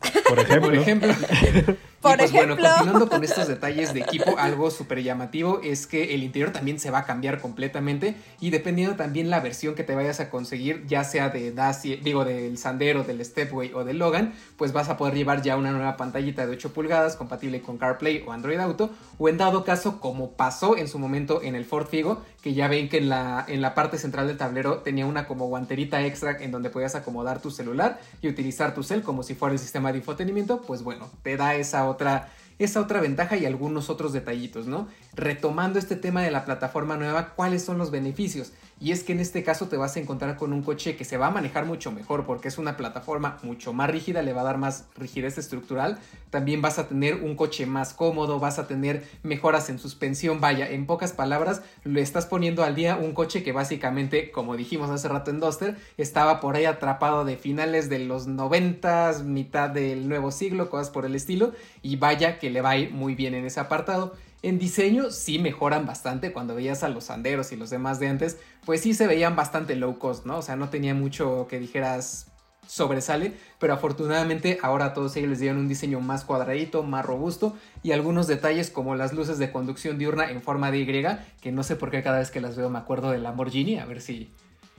[SPEAKER 2] *laughs*
[SPEAKER 3] Por ejemplo. Por ejemplo. *laughs*
[SPEAKER 5] Por pues ejemplo. bueno, continuando con estos *laughs* detalles de equipo, algo súper llamativo es que el interior también se va a cambiar completamente y dependiendo también la versión que te vayas a conseguir, ya sea de Dacia, digo del Sandero, del Stepway o del Logan, pues vas a poder llevar ya una nueva pantallita de 8 pulgadas compatible con CarPlay o Android Auto o en dado caso como pasó en su momento en el Ford Figo, que ya ven que en la, en la parte central del tablero tenía una como guanterita extra en donde podías acomodar tu celular y utilizar tu cel como si fuera el sistema de infotenimiento, pues bueno, te da esa otra, esa otra ventaja y algunos otros detallitos, ¿no? Retomando este tema de la plataforma nueva, ¿cuáles son los beneficios? Y es que en este caso te vas a encontrar con un coche que se va a manejar mucho mejor porque es una plataforma mucho más rígida, le va a dar más rigidez estructural. También vas a tener un coche más cómodo, vas a tener mejoras en suspensión. Vaya, en pocas palabras, le estás poniendo al día un coche que básicamente, como dijimos hace rato en Duster, estaba por ahí atrapado de finales de los 90, mitad del nuevo siglo, cosas por el estilo. Y vaya que le va a ir muy bien en ese apartado. En diseño sí mejoran bastante. Cuando veías a los Sanderos y los demás de antes, pues sí se veían bastante low cost, ¿no? O sea, no tenía mucho que dijeras sobresale, pero afortunadamente ahora todos ellos les dieron un diseño más cuadradito, más robusto y algunos detalles como las luces de conducción diurna en forma de Y, que no sé por qué cada vez que las veo me acuerdo de Lamborghini, a ver si,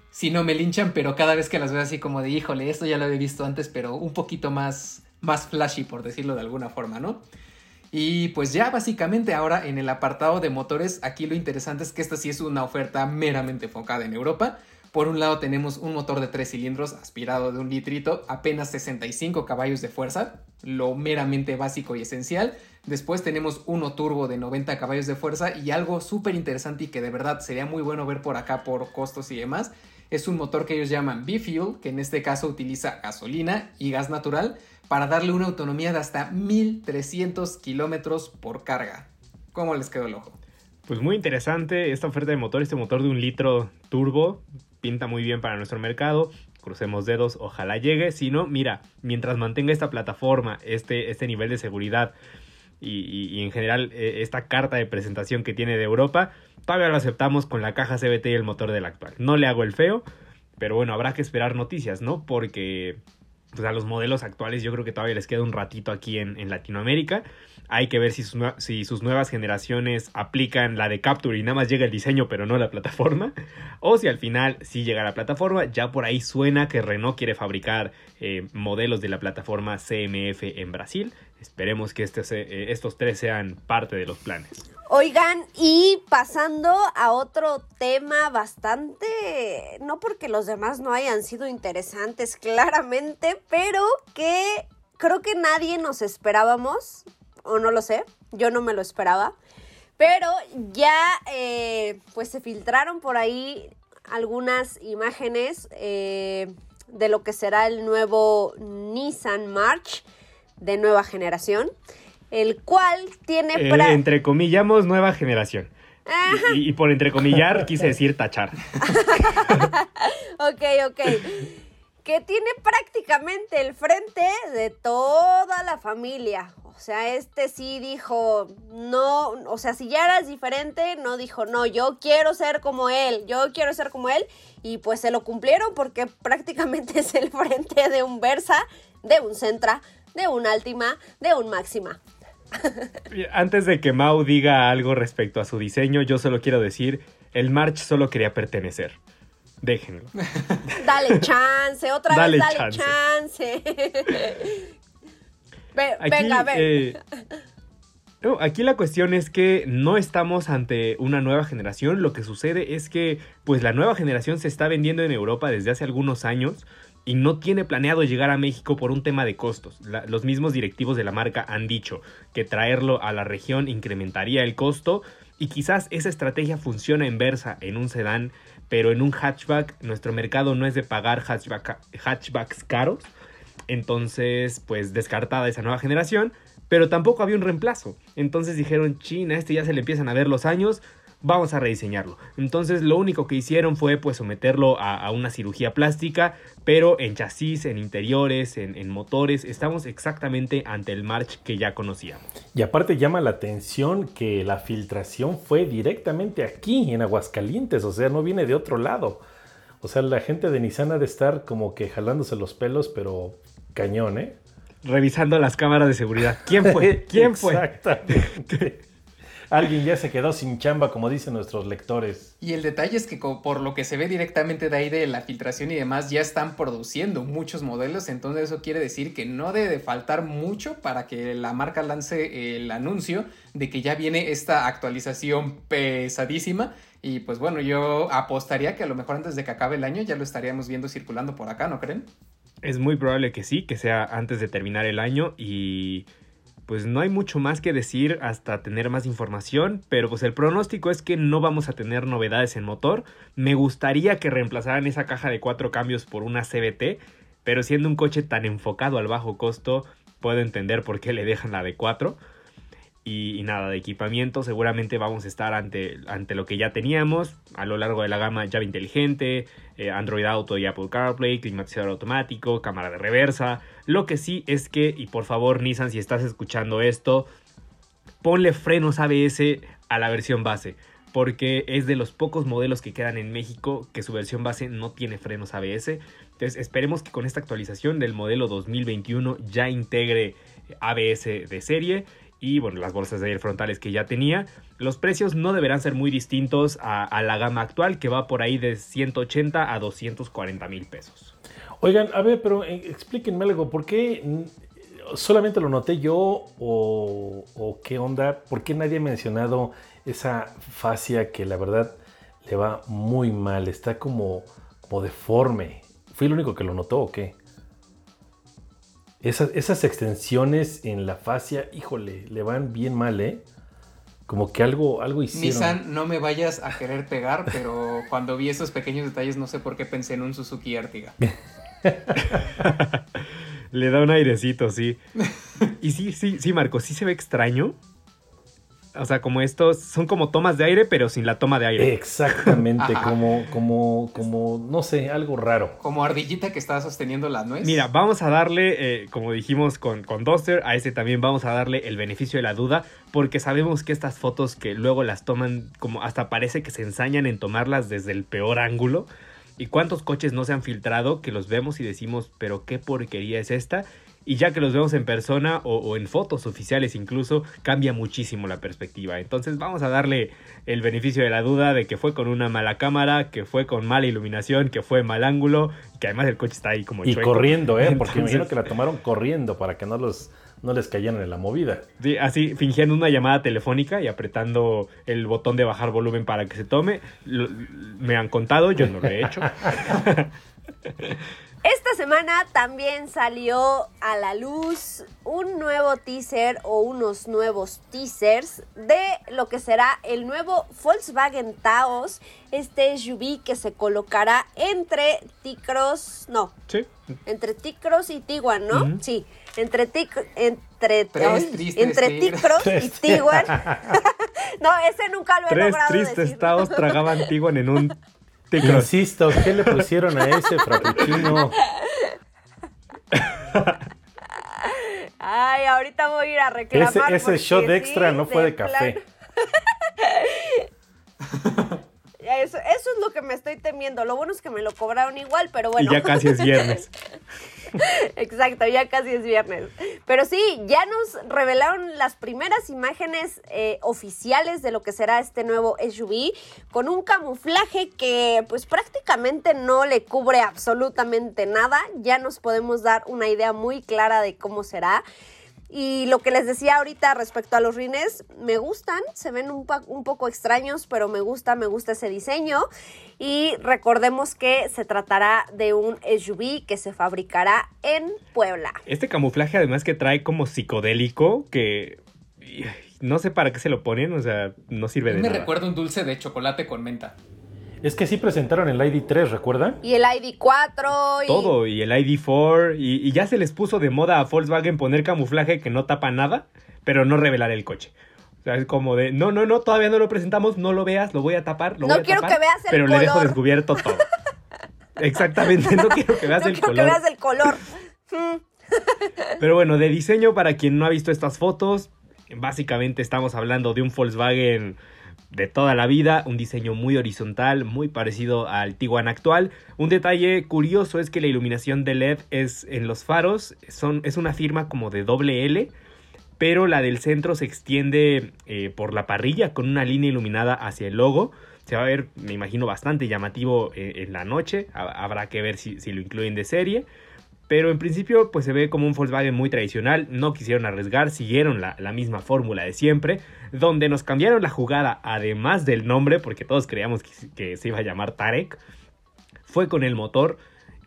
[SPEAKER 5] si no me linchan, pero cada vez que las veo así como de híjole, esto ya lo había visto antes, pero un poquito más, más flashy, por decirlo de alguna forma, ¿no? Y pues ya básicamente ahora en el apartado de motores, aquí lo interesante es que esta sí es una oferta meramente enfocada en Europa. Por un lado tenemos un motor de 3 cilindros aspirado de un litrito, apenas 65 caballos de fuerza, lo meramente básico y esencial. Después tenemos uno turbo de 90 caballos de fuerza y algo súper interesante y que de verdad sería muy bueno ver por acá por costos y demás, Es un motor que ellos llaman B-Fuel, que en este caso utiliza gasolina y gas natural para darle una autonomía de hasta 1300 kilómetros por carga. ¿Cómo les quedó el ojo?
[SPEAKER 3] Pues muy interesante esta oferta de motor, este motor de un litro turbo, pinta muy bien para nuestro mercado. Crucemos dedos, ojalá llegue. Si no, mira, mientras mantenga esta plataforma, este, este nivel de seguridad y, en general eh, esta carta de presentación que tiene de Europa, todavía lo aceptamos con la caja CBT y el motor del actual. No le hago el feo, pero bueno, habrá que esperar noticias, ¿no? Porque pues, a los modelos actuales yo creo que todavía les queda un ratito aquí en, Latinoamérica. Hay que ver si sus, si sus, nuevas generaciones aplican la de Capture y nada más llega el diseño pero no la plataforma. *laughs* O si al final sí llega la plataforma. Ya por ahí suena que Renault quiere fabricar eh, modelos de la plataforma CMF en Brasil. Esperemos que este, eh, estos tres sean parte de los planes.
[SPEAKER 2] Oigan, y pasando a otro tema bastante, no porque los demás no hayan sido interesantes claramente, pero que creo que nadie nos esperábamos o no lo sé, yo no me lo esperaba. Pero ya eh, pues se filtraron por ahí algunas imágenes eh, de lo que será el nuevo Nissan March de nueva generación, el cual tiene...
[SPEAKER 3] Eh, entre comillamos nueva generación. Y, y, por entrecomillar quise decir tachar. *laughs*
[SPEAKER 2] ok, ok que tiene prácticamente el frente de toda la familia. O sea, este sí dijo, no, o sea, si ya eras diferente, no dijo, no, yo quiero ser como él, yo quiero ser como él. Y pues se lo cumplieron porque *laughs* prácticamente es el frente de un Versa, de un Centra, de un Altima, de un Máxima. *laughs*
[SPEAKER 3] Antes de que Mau diga algo respecto a su diseño, yo solo quiero decir, el March solo quería pertenecer déjenlo. *laughs*
[SPEAKER 2] Dale chance, otra vez dale chance. *laughs* venga, a ver. Eh,
[SPEAKER 3] aquí la cuestión es que no estamos ante una nueva generación. Lo que sucede es que, pues, la nueva generación se está vendiendo en Europa desde hace algunos años y no tiene planeado llegar a México por un tema de costos. los mismos directivos de la marca han dicho que traerlo a la región incrementaría el costo y quizás esa estrategia funciona en versa en un sedán pero en un hatchback nuestro mercado no es de pagar hatchbacks caros. Entonces, pues descartada esa nueva generación, pero tampoco había un reemplazo. Entonces dijeron, China, este ya se le empiezan a ver los años, vamos a rediseñarlo. Entonces lo único que hicieron fue pues someterlo a, una cirugía plástica, pero en chasis, en interiores, en, motores, estamos exactamente ante el March que ya conocíamos.
[SPEAKER 4] Y aparte llama la atención que la filtración fue directamente aquí, en Aguascalientes, o sea, no viene de otro lado. O sea, la gente de Nissan ha de estar como que jalándose los pelos, pero cañón, ¿eh?
[SPEAKER 3] Revisando las cámaras de seguridad. ¿Quién fue? *laughs* ¿Quién fue?
[SPEAKER 4] Exactamente. *laughs* Alguien ya se quedó sin chamba, como dicen nuestros lectores.
[SPEAKER 5] Y el detalle es que por lo que se ve directamente de ahí de la filtración y demás, ya están produciendo muchos modelos, entonces eso quiere decir que no debe faltar mucho para que la marca lance el anuncio de que ya viene esta actualización pesadísima. Y pues bueno, yo apostaría que a lo mejor antes de que acabe el año ya lo estaríamos viendo circulando por acá, ¿no creen?
[SPEAKER 3] Es muy probable que sí, que sea antes de terminar el año y pues no hay mucho más que decir hasta tener más información, pero pues el pronóstico es que no vamos a tener novedades en motor. Me gustaría que reemplazaran esa caja de cuatro cambios por una CBT, pero siendo un coche tan enfocado al bajo costo, puedo entender por qué le dejan la de cuatro. Y, nada, de equipamiento seguramente vamos a estar ante, ante lo que ya teníamos a lo largo de la gama llave inteligente, eh, Android Auto y Apple CarPlay, climatizador automático, cámara de reversa. Lo que sí es que, y por favor Nissan si estás escuchando esto, ponle frenos ABS a la versión base. Porque es de los pocos modelos que quedan en México que su versión base no tiene frenos ABS. Entonces esperemos que con esta actualización del modelo 2021 ya integre ABS de serie y bueno, las bolsas de aire frontales que ya tenía. Los precios no deberán ser muy distintos a, la gama actual que va por ahí de 180 a 240 mil pesos.
[SPEAKER 4] Oigan, a ver, pero eh, explíquenme algo, ¿por qué solamente lo noté yo o, qué onda? ¿Por qué nadie ha mencionado esa fascia que la verdad le va muy mal? Está como, como deforme. ¿Fui el único que lo notó o qué? Esas, extensiones en la fascia, híjole, le van bien mal, ¿eh? como que algo, algo hicieron.
[SPEAKER 5] Nissan, no me vayas a querer pegar, pero cuando vi esos pequeños detalles no sé por qué pensé en un Suzuki Ertiga. *laughs*
[SPEAKER 3] Le da un airecito, sí. Y sí, sí, sí, Marco, sí se ve extraño. O sea, como estos son como tomas de aire, pero sin la toma de aire.
[SPEAKER 4] Exactamente, *laughs* como, como, como, no sé, algo raro.
[SPEAKER 5] Como ardillita que estaba sosteniendo la nuez.
[SPEAKER 3] Mira, vamos a darle, eh, como dijimos con, con Duster, a ese también vamos a darle el beneficio de la duda, porque sabemos que estas fotos que luego las toman, como hasta parece que se ensañan en tomarlas desde el peor ángulo. ¿Y cuántos coches no se han filtrado que los vemos y decimos, pero qué porquería es esta? Y ya que los vemos en persona o, o en fotos oficiales incluso, cambia muchísimo la perspectiva. Entonces vamos a darle el beneficio de la duda de que fue con una mala cámara, que fue con mala iluminación, que fue mal ángulo, que además el coche está ahí como
[SPEAKER 4] Y
[SPEAKER 3] chueco.
[SPEAKER 4] corriendo, ¿eh? Porque
[SPEAKER 3] Entonces,
[SPEAKER 4] imagino que la tomaron corriendo para que no los no les cayeran en la movida.
[SPEAKER 3] sí, así, fingiendo una llamada telefónica y apretando el botón de bajar volumen para que se tome. Lo- me han contado, yo no lo he hecho. *laughs*
[SPEAKER 2] Esta semana también salió a la luz un nuevo teaser o unos nuevos teasers de lo que será el nuevo Volkswagen Taos, este SUV que se colocará entre T-Cross, no,
[SPEAKER 3] Sí.
[SPEAKER 2] entre T-Cross y Tiguan, ¿no? Sí, entre T entre
[SPEAKER 5] Tres
[SPEAKER 2] entre. T-Cross y. Tiguan. *laughs* *laughs* no, ese nunca lo he
[SPEAKER 3] Tres
[SPEAKER 2] logrado
[SPEAKER 3] tristes
[SPEAKER 2] decir.
[SPEAKER 3] taos tragaban Tiguan en un T-Cross. *laughs*
[SPEAKER 4] Insisto, ¿qué le pusieron a ese frappuccino?
[SPEAKER 2] Ay, ahorita voy a ir a reclamar.
[SPEAKER 4] Ese, shot
[SPEAKER 2] sí,
[SPEAKER 4] extra no fue de
[SPEAKER 2] plan-
[SPEAKER 4] café.
[SPEAKER 2] Eso, eso es lo que me estoy temiendo. Lo bueno es que me lo cobraron igual, pero bueno.
[SPEAKER 3] Y ya casi es viernes. *laughs*
[SPEAKER 2] Exacto, ya casi es viernes. Pero sí, ya nos revelaron las primeras imágenes eh, oficiales de lo que será este nuevo SUV con un camuflaje que pues prácticamente no le cubre absolutamente nada. Ya nos podemos dar una idea muy clara de cómo será. Y lo que les decía ahorita respecto a los rines, me gustan, se ven un, poco extraños, pero me gusta, me gusta ese diseño. Y recordemos que se tratará de un SUV que se fabricará en Puebla.
[SPEAKER 3] Este camuflaje además que trae como psicodélico, que no sé para qué se lo ponen, o sea, no sirve de
[SPEAKER 5] me
[SPEAKER 3] nada.
[SPEAKER 5] recuerda un dulce de chocolate con menta.
[SPEAKER 4] Es que sí presentaron el ID3, ¿recuerdan?
[SPEAKER 2] Y el ID4 y...
[SPEAKER 3] Todo, y el ID4, y, y ya se les puso de moda a Volkswagen poner camuflaje que no tapa nada, pero no revelar el coche. O sea, es como de, no, no, no, todavía no lo presentamos, no lo veas, lo voy a tapar, lo
[SPEAKER 2] No
[SPEAKER 3] voy a
[SPEAKER 2] quiero
[SPEAKER 3] tapar,
[SPEAKER 2] que veas el
[SPEAKER 3] pero le dejo
[SPEAKER 2] color.
[SPEAKER 3] descubierto todo. *laughs* Exactamente, no quiero que veas
[SPEAKER 2] no
[SPEAKER 3] el
[SPEAKER 2] quiero
[SPEAKER 3] color.
[SPEAKER 2] que veas el color. *laughs*
[SPEAKER 3] Pero bueno, de diseño, para quien no ha visto estas fotos, básicamente estamos hablando de un Volkswagen de toda la vida, un diseño muy horizontal, muy parecido al Tiguan actual. Un detalle curioso es que la iluminación de LED es en los faros, son, es una firma como de doble L, pero la del centro se extiende eh, por la parrilla con una línea iluminada hacia el logo. Se va a ver, me imagino, bastante llamativo eh, en la noche. Ha- Habrá que ver si lo incluyen de serie. Pero en principio, pues se ve como un Volkswagen muy tradicional. No quisieron arriesgar, siguieron la, misma fórmula de siempre. Donde nos cambiaron la jugada, además del nombre, porque todos creíamos que, que se iba a llamar Tarek, fue con el motor.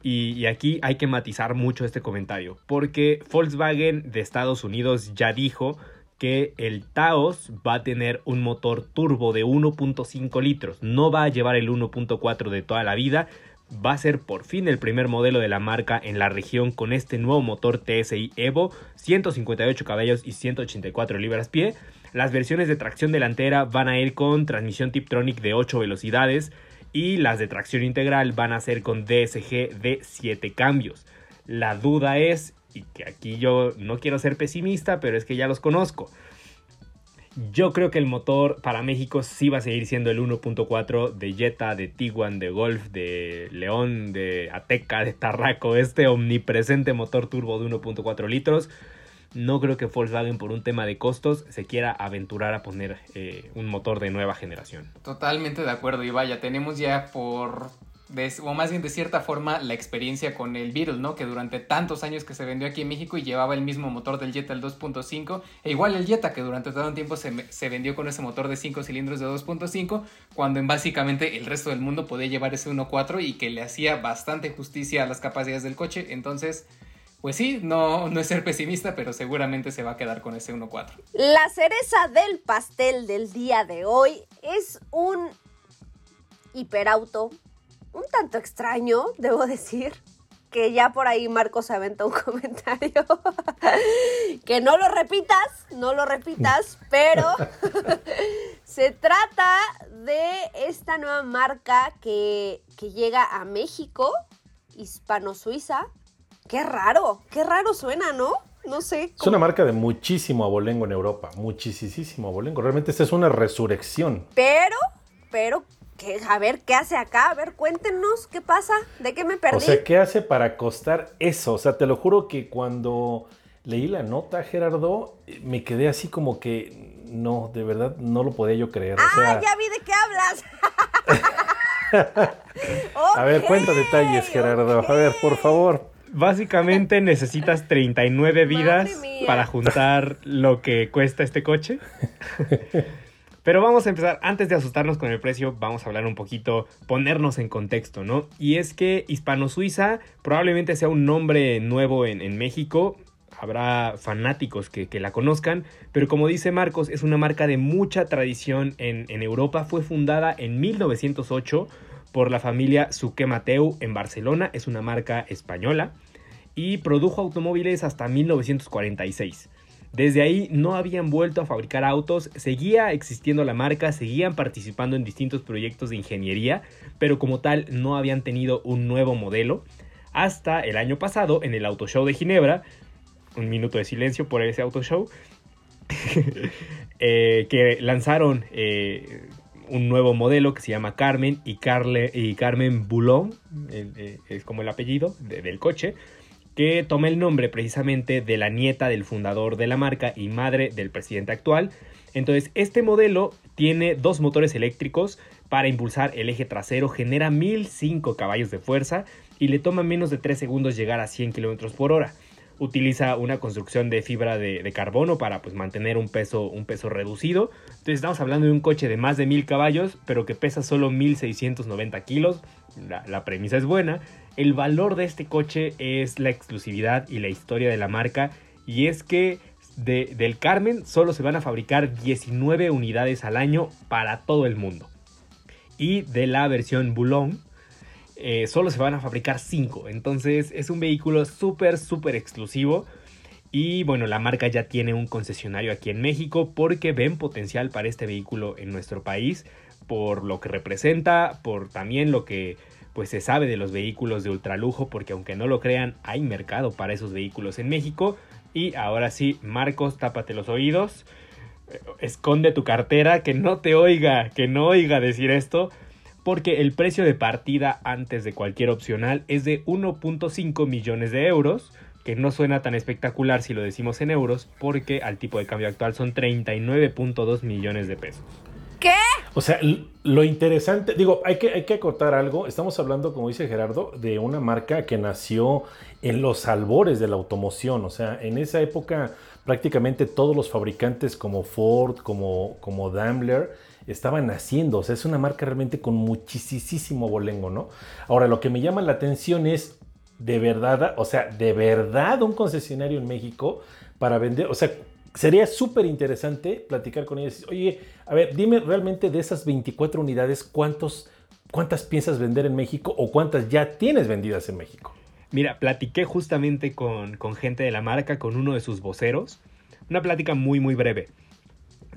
[SPEAKER 3] Y, y aquí hay que matizar mucho este comentario. Porque Volkswagen de Estados Unidos ya dijo que el Taos va a tener un motor turbo de 1.5 litros. No va a llevar el 1.4 de toda la vida. Va a ser por fin el primer modelo de la marca en la región con este nuevo motor TSI Evo, 158 caballos y 184 libras-pie. Las versiones de tracción delantera van a ir con transmisión Tiptronic de 8 velocidades y las de tracción integral van a ser con DSG de 7 cambios. La duda es, y que aquí yo no quiero ser pesimista, pero es que ya los conozco. Yo creo que el motor para México sí va a seguir siendo el 1.4 de Jetta, de Tiguan, de Golf, de León, de Ateca, de Tarraco, este omnipresente motor turbo de 1.4 litros. No creo que Volkswagen por un tema de costos se quiera aventurar a poner eh, un motor de nueva generación.
[SPEAKER 5] Totalmente de acuerdo. Y vaya, tenemos ya por. De- o más bien de cierta forma la experiencia con el Beetle, ¿no? Que durante tantos años que se vendió aquí en México y llevaba el mismo motor del Jetta el 2.5. E igual el Jetta que durante un tiempo se, se vendió con ese motor de 5 cilindros de 2.5. Cuando en básicamente el resto del mundo podía llevar ese 1.4 y que le hacía bastante justicia a las capacidades del coche. Entonces, pues sí, no, no es ser pesimista, pero seguramente se va a quedar con ese 1-4.
[SPEAKER 2] La cereza del pastel del día de hoy es un hiperauto, un tanto extraño, debo decir, que ya por ahí Marcos aventa un *laughs* comentario. que no lo repitas, no lo repitas, pero *laughs* se trata de esta nueva marca que, que llega a México, Hispano-Suiza, Qué raro, qué raro suena, ¿no? No sé.
[SPEAKER 4] Es una marca de muchísimo abolengo en Europa, muchísimo abolengo. Realmente esta es una resurrección.
[SPEAKER 2] Pero, pero, ¿qué? a ver, ¿qué hace acá? A ver, cuéntenos, ¿qué pasa? ¿De qué me perdí?
[SPEAKER 4] O sea, ¿qué hace para costar eso? O sea, te lo juro que cuando leí la nota, Gerardo, me quedé así como que, no, de verdad, no lo podía yo creer.
[SPEAKER 2] Ah, ya vi de qué
[SPEAKER 4] hablas. *laughs* A ver, cuenta detalles, Gerardo. A ver, por favor.
[SPEAKER 3] Básicamente necesitas 39 vidas para juntar lo que cuesta este coche. *laughs* Pero vamos a empezar, antes de asustarnos con el precio, vamos a hablar un poquito, ponernos en contexto, ¿no? Y es que Hispano Suiza probablemente sea un nombre nuevo en, México, habrá fanáticos que, la conozcan, pero como dice Marcos, es una marca de mucha tradición en, en Europa, fue fundada en 1908 por la familia Suque Mateu en Barcelona, es una marca española y produjo automóviles hasta 1946. Desde ahí no habían vuelto a fabricar autos, seguía existiendo la marca, seguían participando en distintos proyectos de ingeniería, pero como tal no habían tenido un nuevo modelo. Hasta el año pasado, en el Auto Show de Ginebra, un minuto de silencio por ese Auto Show, *laughs* eh, que lanzaron eh, un nuevo modelo que se llama Carmen y, Carle, y Carmen Boulon, eh, es como el apellido del coche, que toma el nombre precisamente de la nieta del fundador de la marca y madre del presidente actual. Entonces, este modelo tiene dos motores eléctricos para impulsar el eje trasero, genera 1005 caballos de fuerza y le toma menos de 3 segundos llegar a 100 km por hora utiliza una construcción de fibra de, carbono para pues, mantener un peso, un peso reducido. Entonces estamos hablando de un coche de más de 1000 caballos, pero que pesa solo 1690 kilos. La, premisa es buena. El valor de este coche es la exclusividad y la historia de la marca. Y es que del Carmen solo se van a fabricar 19 unidades al año para todo el mundo. Y de la versión Boulogne eh, solo se van a fabricar 5. Entonces es un vehículo súper, súper exclusivo. Y bueno, la marca ya tiene un concesionario aquí en México porque ven potencial para este vehículo en nuestro país por lo que representa, por también lo que pues se sabe de los vehículos de ultralujo, porque aunque no lo crean, hay mercado para esos vehículos en México. Y ahora sí, Marcos, tápate los oídos, eh, esconde tu cartera, que no te oiga, que no oiga decir esto, porque el precio de partida antes de cualquier opcional es de 1.5 millones de euros, que no suena tan espectacular si lo decimos en euros, porque al tipo de cambio actual son 39.2 millones de pesos.
[SPEAKER 2] ¿Qué?
[SPEAKER 4] O sea, lo interesante, digo, hay que, hay que acotar algo. Estamos hablando, como dice Gerardo, de una marca que nació en los albores de la automoción. O sea, en esa época prácticamente todos los fabricantes como Ford, como, como Daimler, estaban haciendo. O sea, es una marca realmente con muchísimo bolengo, ¿no? Ahora, lo que me llama la atención es, de verdad, o sea, de verdad un concesionario en México para vender, o sea, sería súper interesante platicar con ellos. Oye, a ver, dime realmente de esas 24 unidades, ¿cuántos, ¿cuántas piensas vender en México o cuántas ya tienes vendidas en México?
[SPEAKER 3] Mira, platiqué justamente con, con gente de la marca, con uno de sus voceros. Una plática muy, muy breve.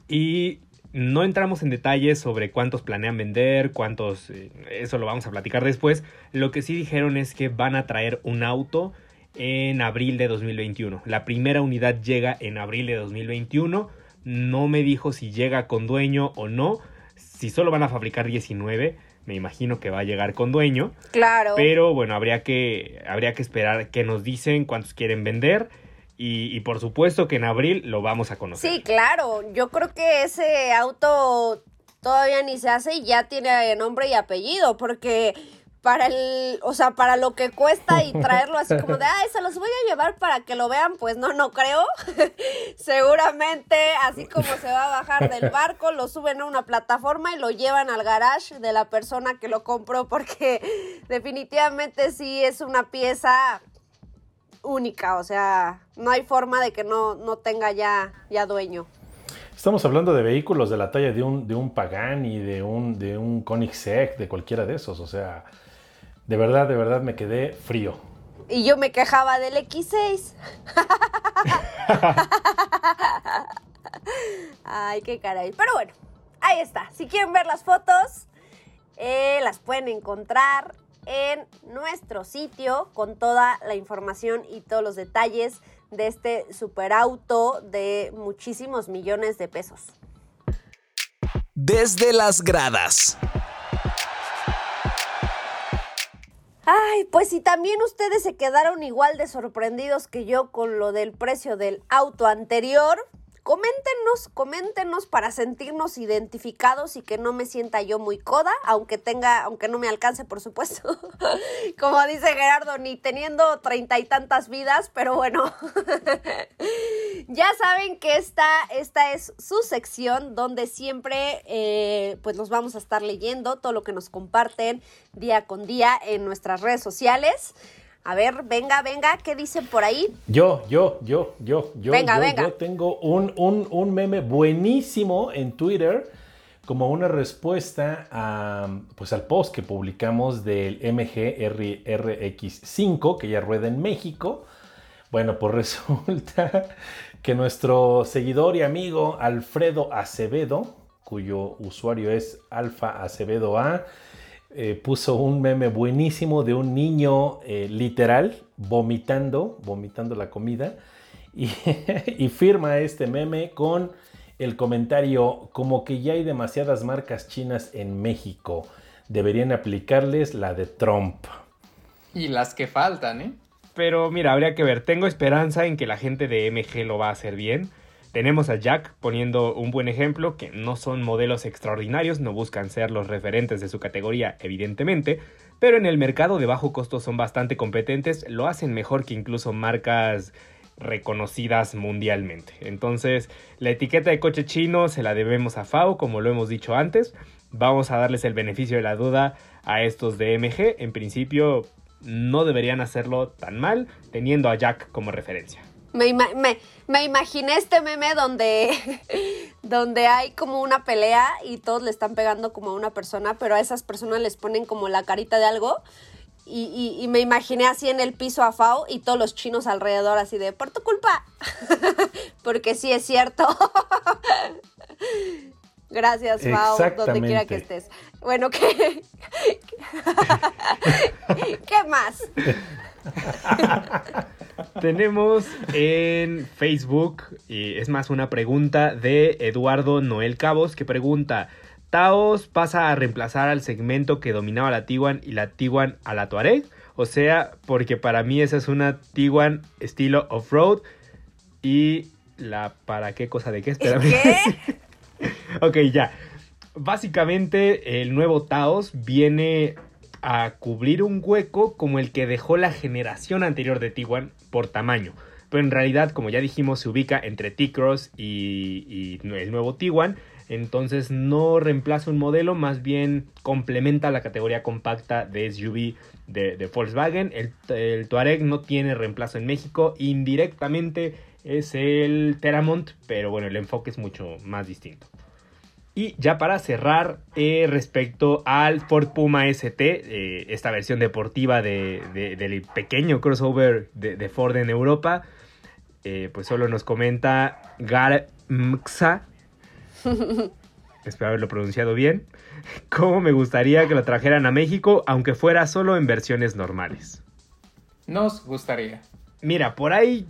[SPEAKER 3] Y no entramos en detalles sobre cuántos planean vender, cuántos, eh, eso lo vamos a platicar después. Lo que sí dijeron es que van a traer un auto en abril de 2021. La primera unidad llega en abril de 2021. No me dijo si llega con dueño o no. Si solo van a fabricar 19, me imagino que va a llegar con dueño.
[SPEAKER 2] Claro.
[SPEAKER 3] Pero bueno, habría que, habría que esperar que nos dicen cuántos quieren vender y, por supuesto que en abril lo vamos a conocer.
[SPEAKER 2] Sí, claro. Yo creo que ese auto todavía ni se hace y ya tiene nombre y apellido, porque para el, o sea, para lo que cuesta y *laughs* traerlo así como de, ay, se los voy a llevar para que lo vean, pues no, no creo. *laughs* Seguramente, así como se va a bajar del *laughs* barco, lo suben a una plataforma y lo llevan al garage de la persona que lo compró, porque definitivamente sí es una pieza única, o sea, no hay forma de que no, no tenga ya, ya dueño.
[SPEAKER 4] Estamos hablando de vehículos de la talla de un, de un Pagani, de un, de un Koenigsegg, de cualquiera de esos. O sea, de verdad, de verdad me quedé frío.
[SPEAKER 2] Y yo me quejaba del X6. *laughs* Ay, qué caray. Pero bueno, ahí está. Si quieren ver las fotos, eh, las pueden encontrar en nuestro sitio con toda la información y todos los detalles de este superauto de muchísimos millones de pesos.
[SPEAKER 1] Desde las gradas.
[SPEAKER 2] Ay, pues si también ustedes se quedaron igual de sorprendidos que yo con lo del precio del auto anterior, coméntenos, coméntenos para sentirnos identificados y que no me sienta yo muy coda, aunque tenga, aunque no me alcance, por supuesto. *laughs* Como dice Gerardo, ni teniendo treinta y tantas vidas, pero bueno. *laughs* ya saben que esta, esta es su sección donde siempre eh, pues nos vamos a estar leyendo todo lo que nos comparten día con día en nuestras redes sociales. A ver, venga, venga, ¿qué dicen por ahí?
[SPEAKER 4] Yo, yo, yo, yo, yo,
[SPEAKER 2] Venga,
[SPEAKER 4] yo,
[SPEAKER 2] venga.
[SPEAKER 4] yo tengo un, un, un meme buenísimo en Twitter como una respuesta a, pues, al post que publicamos del MG RX5 que ya rueda en México. Bueno, pues *laughs* resulta que nuestro seguidor y amigo Alfredo Acevedo, cuyo usuario es Alfa Acevedo A, eh, puso un meme buenísimo de un niño eh, literal vomitando, vomitando la comida y, *laughs* y firma este meme con el comentario como que ya hay demasiadas marcas chinas en México, deberían aplicarles la de Trump.
[SPEAKER 5] Y las que faltan, ¿eh?
[SPEAKER 3] Pero mira, habría que ver. Tengo esperanza en que la gente de MG lo va a hacer bien. Tenemos a Jack poniendo un buen ejemplo, que no son modelos extraordinarios, no buscan ser los referentes de su categoría, evidentemente, pero en el mercado de bajo costo son bastante competentes, lo hacen mejor que incluso marcas reconocidas mundialmente. Entonces, la etiqueta de coche chino se la debemos a FAO, como lo hemos dicho antes. Vamos a darles el beneficio de la duda a estos de MG. En principio, no deberían hacerlo tan mal, teniendo a Jack como referencia.
[SPEAKER 2] Me, me- me imaginé este meme donde, *laughs* donde hay como una pelea y todos le están pegando como a una persona, pero a esas personas les ponen como la carita de algo. Y, y- y me imaginé así en el piso a Fao y todos los chinos alrededor así de, por tu culpa. *laughs* Porque sí es cierto. *laughs* Gracias, Fao, donde quiera que estés. Bueno, ¿qué, ¿qué más?
[SPEAKER 3] Tenemos en Facebook, y es más una pregunta de Eduardo Noel Cabos que pregunta, ¿Taos pasa a reemplazar al segmento que dominaba la Tiguan y la Tiguan a la Tuareg? O sea, porque para mí esa es una Tiguan estilo off-road y la para qué cosa de qué, espérame.
[SPEAKER 2] ¿Qué? *laughs*
[SPEAKER 3] Ok, ya. Básicamente el nuevo Taos viene a cubrir un hueco como el que dejó la generación anterior de Tiguan por tamaño. Pero en realidad, como ya dijimos, se ubica entre T-Cross y, el nuevo Tiguan. Entonces no reemplaza un modelo, más bien complementa la categoría compacta de SUV de, de Volkswagen. El, el Touareg no tiene reemplazo en México. Indirectamente es el Teramont, pero bueno, el enfoque es mucho más distinto. Y ya para cerrar, eh, respecto al Ford Puma ST, eh, esta versión deportiva de- de- del pequeño crossover de, de Ford en Europa, eh, pues solo nos comenta Garmxa, *laughs* espero haberlo pronunciado bien, cómo me gustaría que lo trajeran a México, aunque fuera solo en versiones normales.
[SPEAKER 5] Nos gustaría.
[SPEAKER 3] Mira, por ahí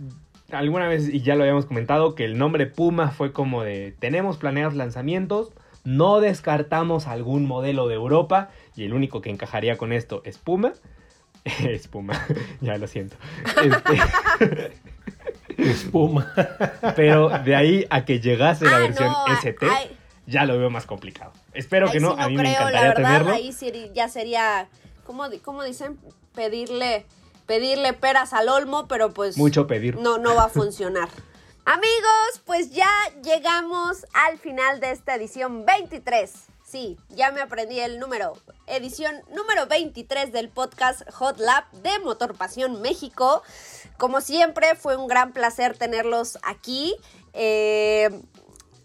[SPEAKER 3] alguna vez, y ya lo habíamos comentado, que el nombre Puma fue como de, tenemos planeados lanzamientos, no descartamos algún modelo de Europa, y el único que encajaría con esto es Puma. *laughs* Es Puma, *laughs* ya lo siento. Este, *laughs*
[SPEAKER 4] Espuma.
[SPEAKER 3] pero de ahí a que llegase la
[SPEAKER 2] Ah,
[SPEAKER 3] versión
[SPEAKER 2] no,
[SPEAKER 3] ST,
[SPEAKER 2] ay.
[SPEAKER 3] ya lo veo más complicado. Espero que no,
[SPEAKER 2] sí
[SPEAKER 3] a mí me
[SPEAKER 2] creo,
[SPEAKER 3] encantaría
[SPEAKER 2] la verdad,
[SPEAKER 3] tenerlo.
[SPEAKER 2] Ahí sí ya sería, ¿cómo, di- cómo dicen? Pedirle, pedirle peras al olmo, pero pues
[SPEAKER 3] Mucho pedir.
[SPEAKER 2] no, no va a funcionar. *laughs* Amigos, pues ya llegamos al final de esta edición 23. Sí, ya me aprendí el número. Edición número 23 del podcast Hot Lab de Motor Pasión México. Como siempre, fue un gran placer tenerlos aquí. Eh,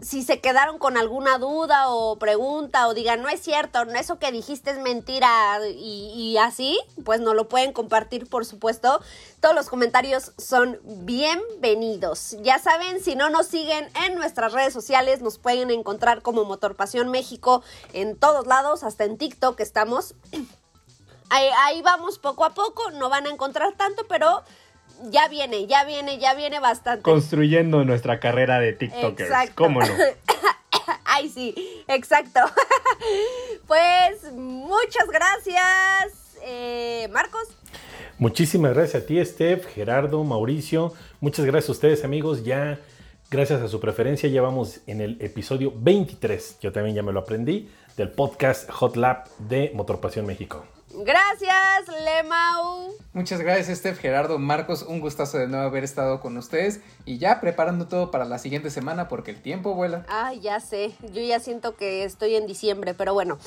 [SPEAKER 2] si se quedaron con alguna duda o pregunta o digan, no es cierto, eso que dijiste es mentira y, así, pues no lo pueden compartir, por supuesto. Todos los comentarios son bienvenidos. Ya saben, si no nos siguen en nuestras redes sociales, nos pueden encontrar como Motor Pasión México en todos lados, hasta en TikTok estamos. *clears throat* Ahí vamos poco a poco, no van a encontrar tanto, pero ya viene, ya viene, ya viene bastante.
[SPEAKER 3] Construyendo nuestra carrera de TikTokers. Exacto. ¿Cómo no? *coughs*
[SPEAKER 2] Ay, sí, exacto. *laughs* pues muchas gracias, eh, Marcos.
[SPEAKER 4] Muchísimas gracias a ti, Steph, Gerardo, Mauricio. Muchas gracias a ustedes, amigos. Ya, gracias a su preferencia, ya vamos en el episodio 23. Yo también ya me lo aprendí del podcast Hot Lab de Motor Pasión México.
[SPEAKER 2] Gracias, Lemau.
[SPEAKER 5] Muchas gracias, Steph, Gerardo, Marcos. Un gustazo de nuevo haber estado con ustedes. Y ya preparando todo para la siguiente semana porque el tiempo vuela.
[SPEAKER 2] Ay, ya sé. Yo ya siento que estoy en diciembre, pero bueno.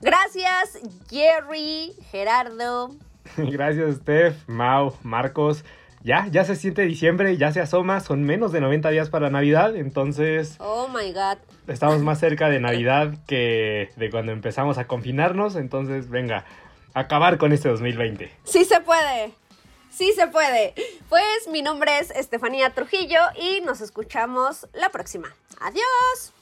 [SPEAKER 2] Gracias, Jerry, Gerardo. *laughs*
[SPEAKER 3] gracias, Steph, Mau, Marcos. Ya, ya se siente diciembre, ya se asoma, son menos de 90 días para Navidad, entonces...
[SPEAKER 2] Oh, my God.
[SPEAKER 3] Estamos más cerca de *laughs* Navidad que de cuando empezamos a confinarnos, entonces venga, acabar con este 2020.
[SPEAKER 2] Sí se puede. Sí se puede. Pues mi nombre es Estefanía Trujillo y nos escuchamos la próxima. Adiós.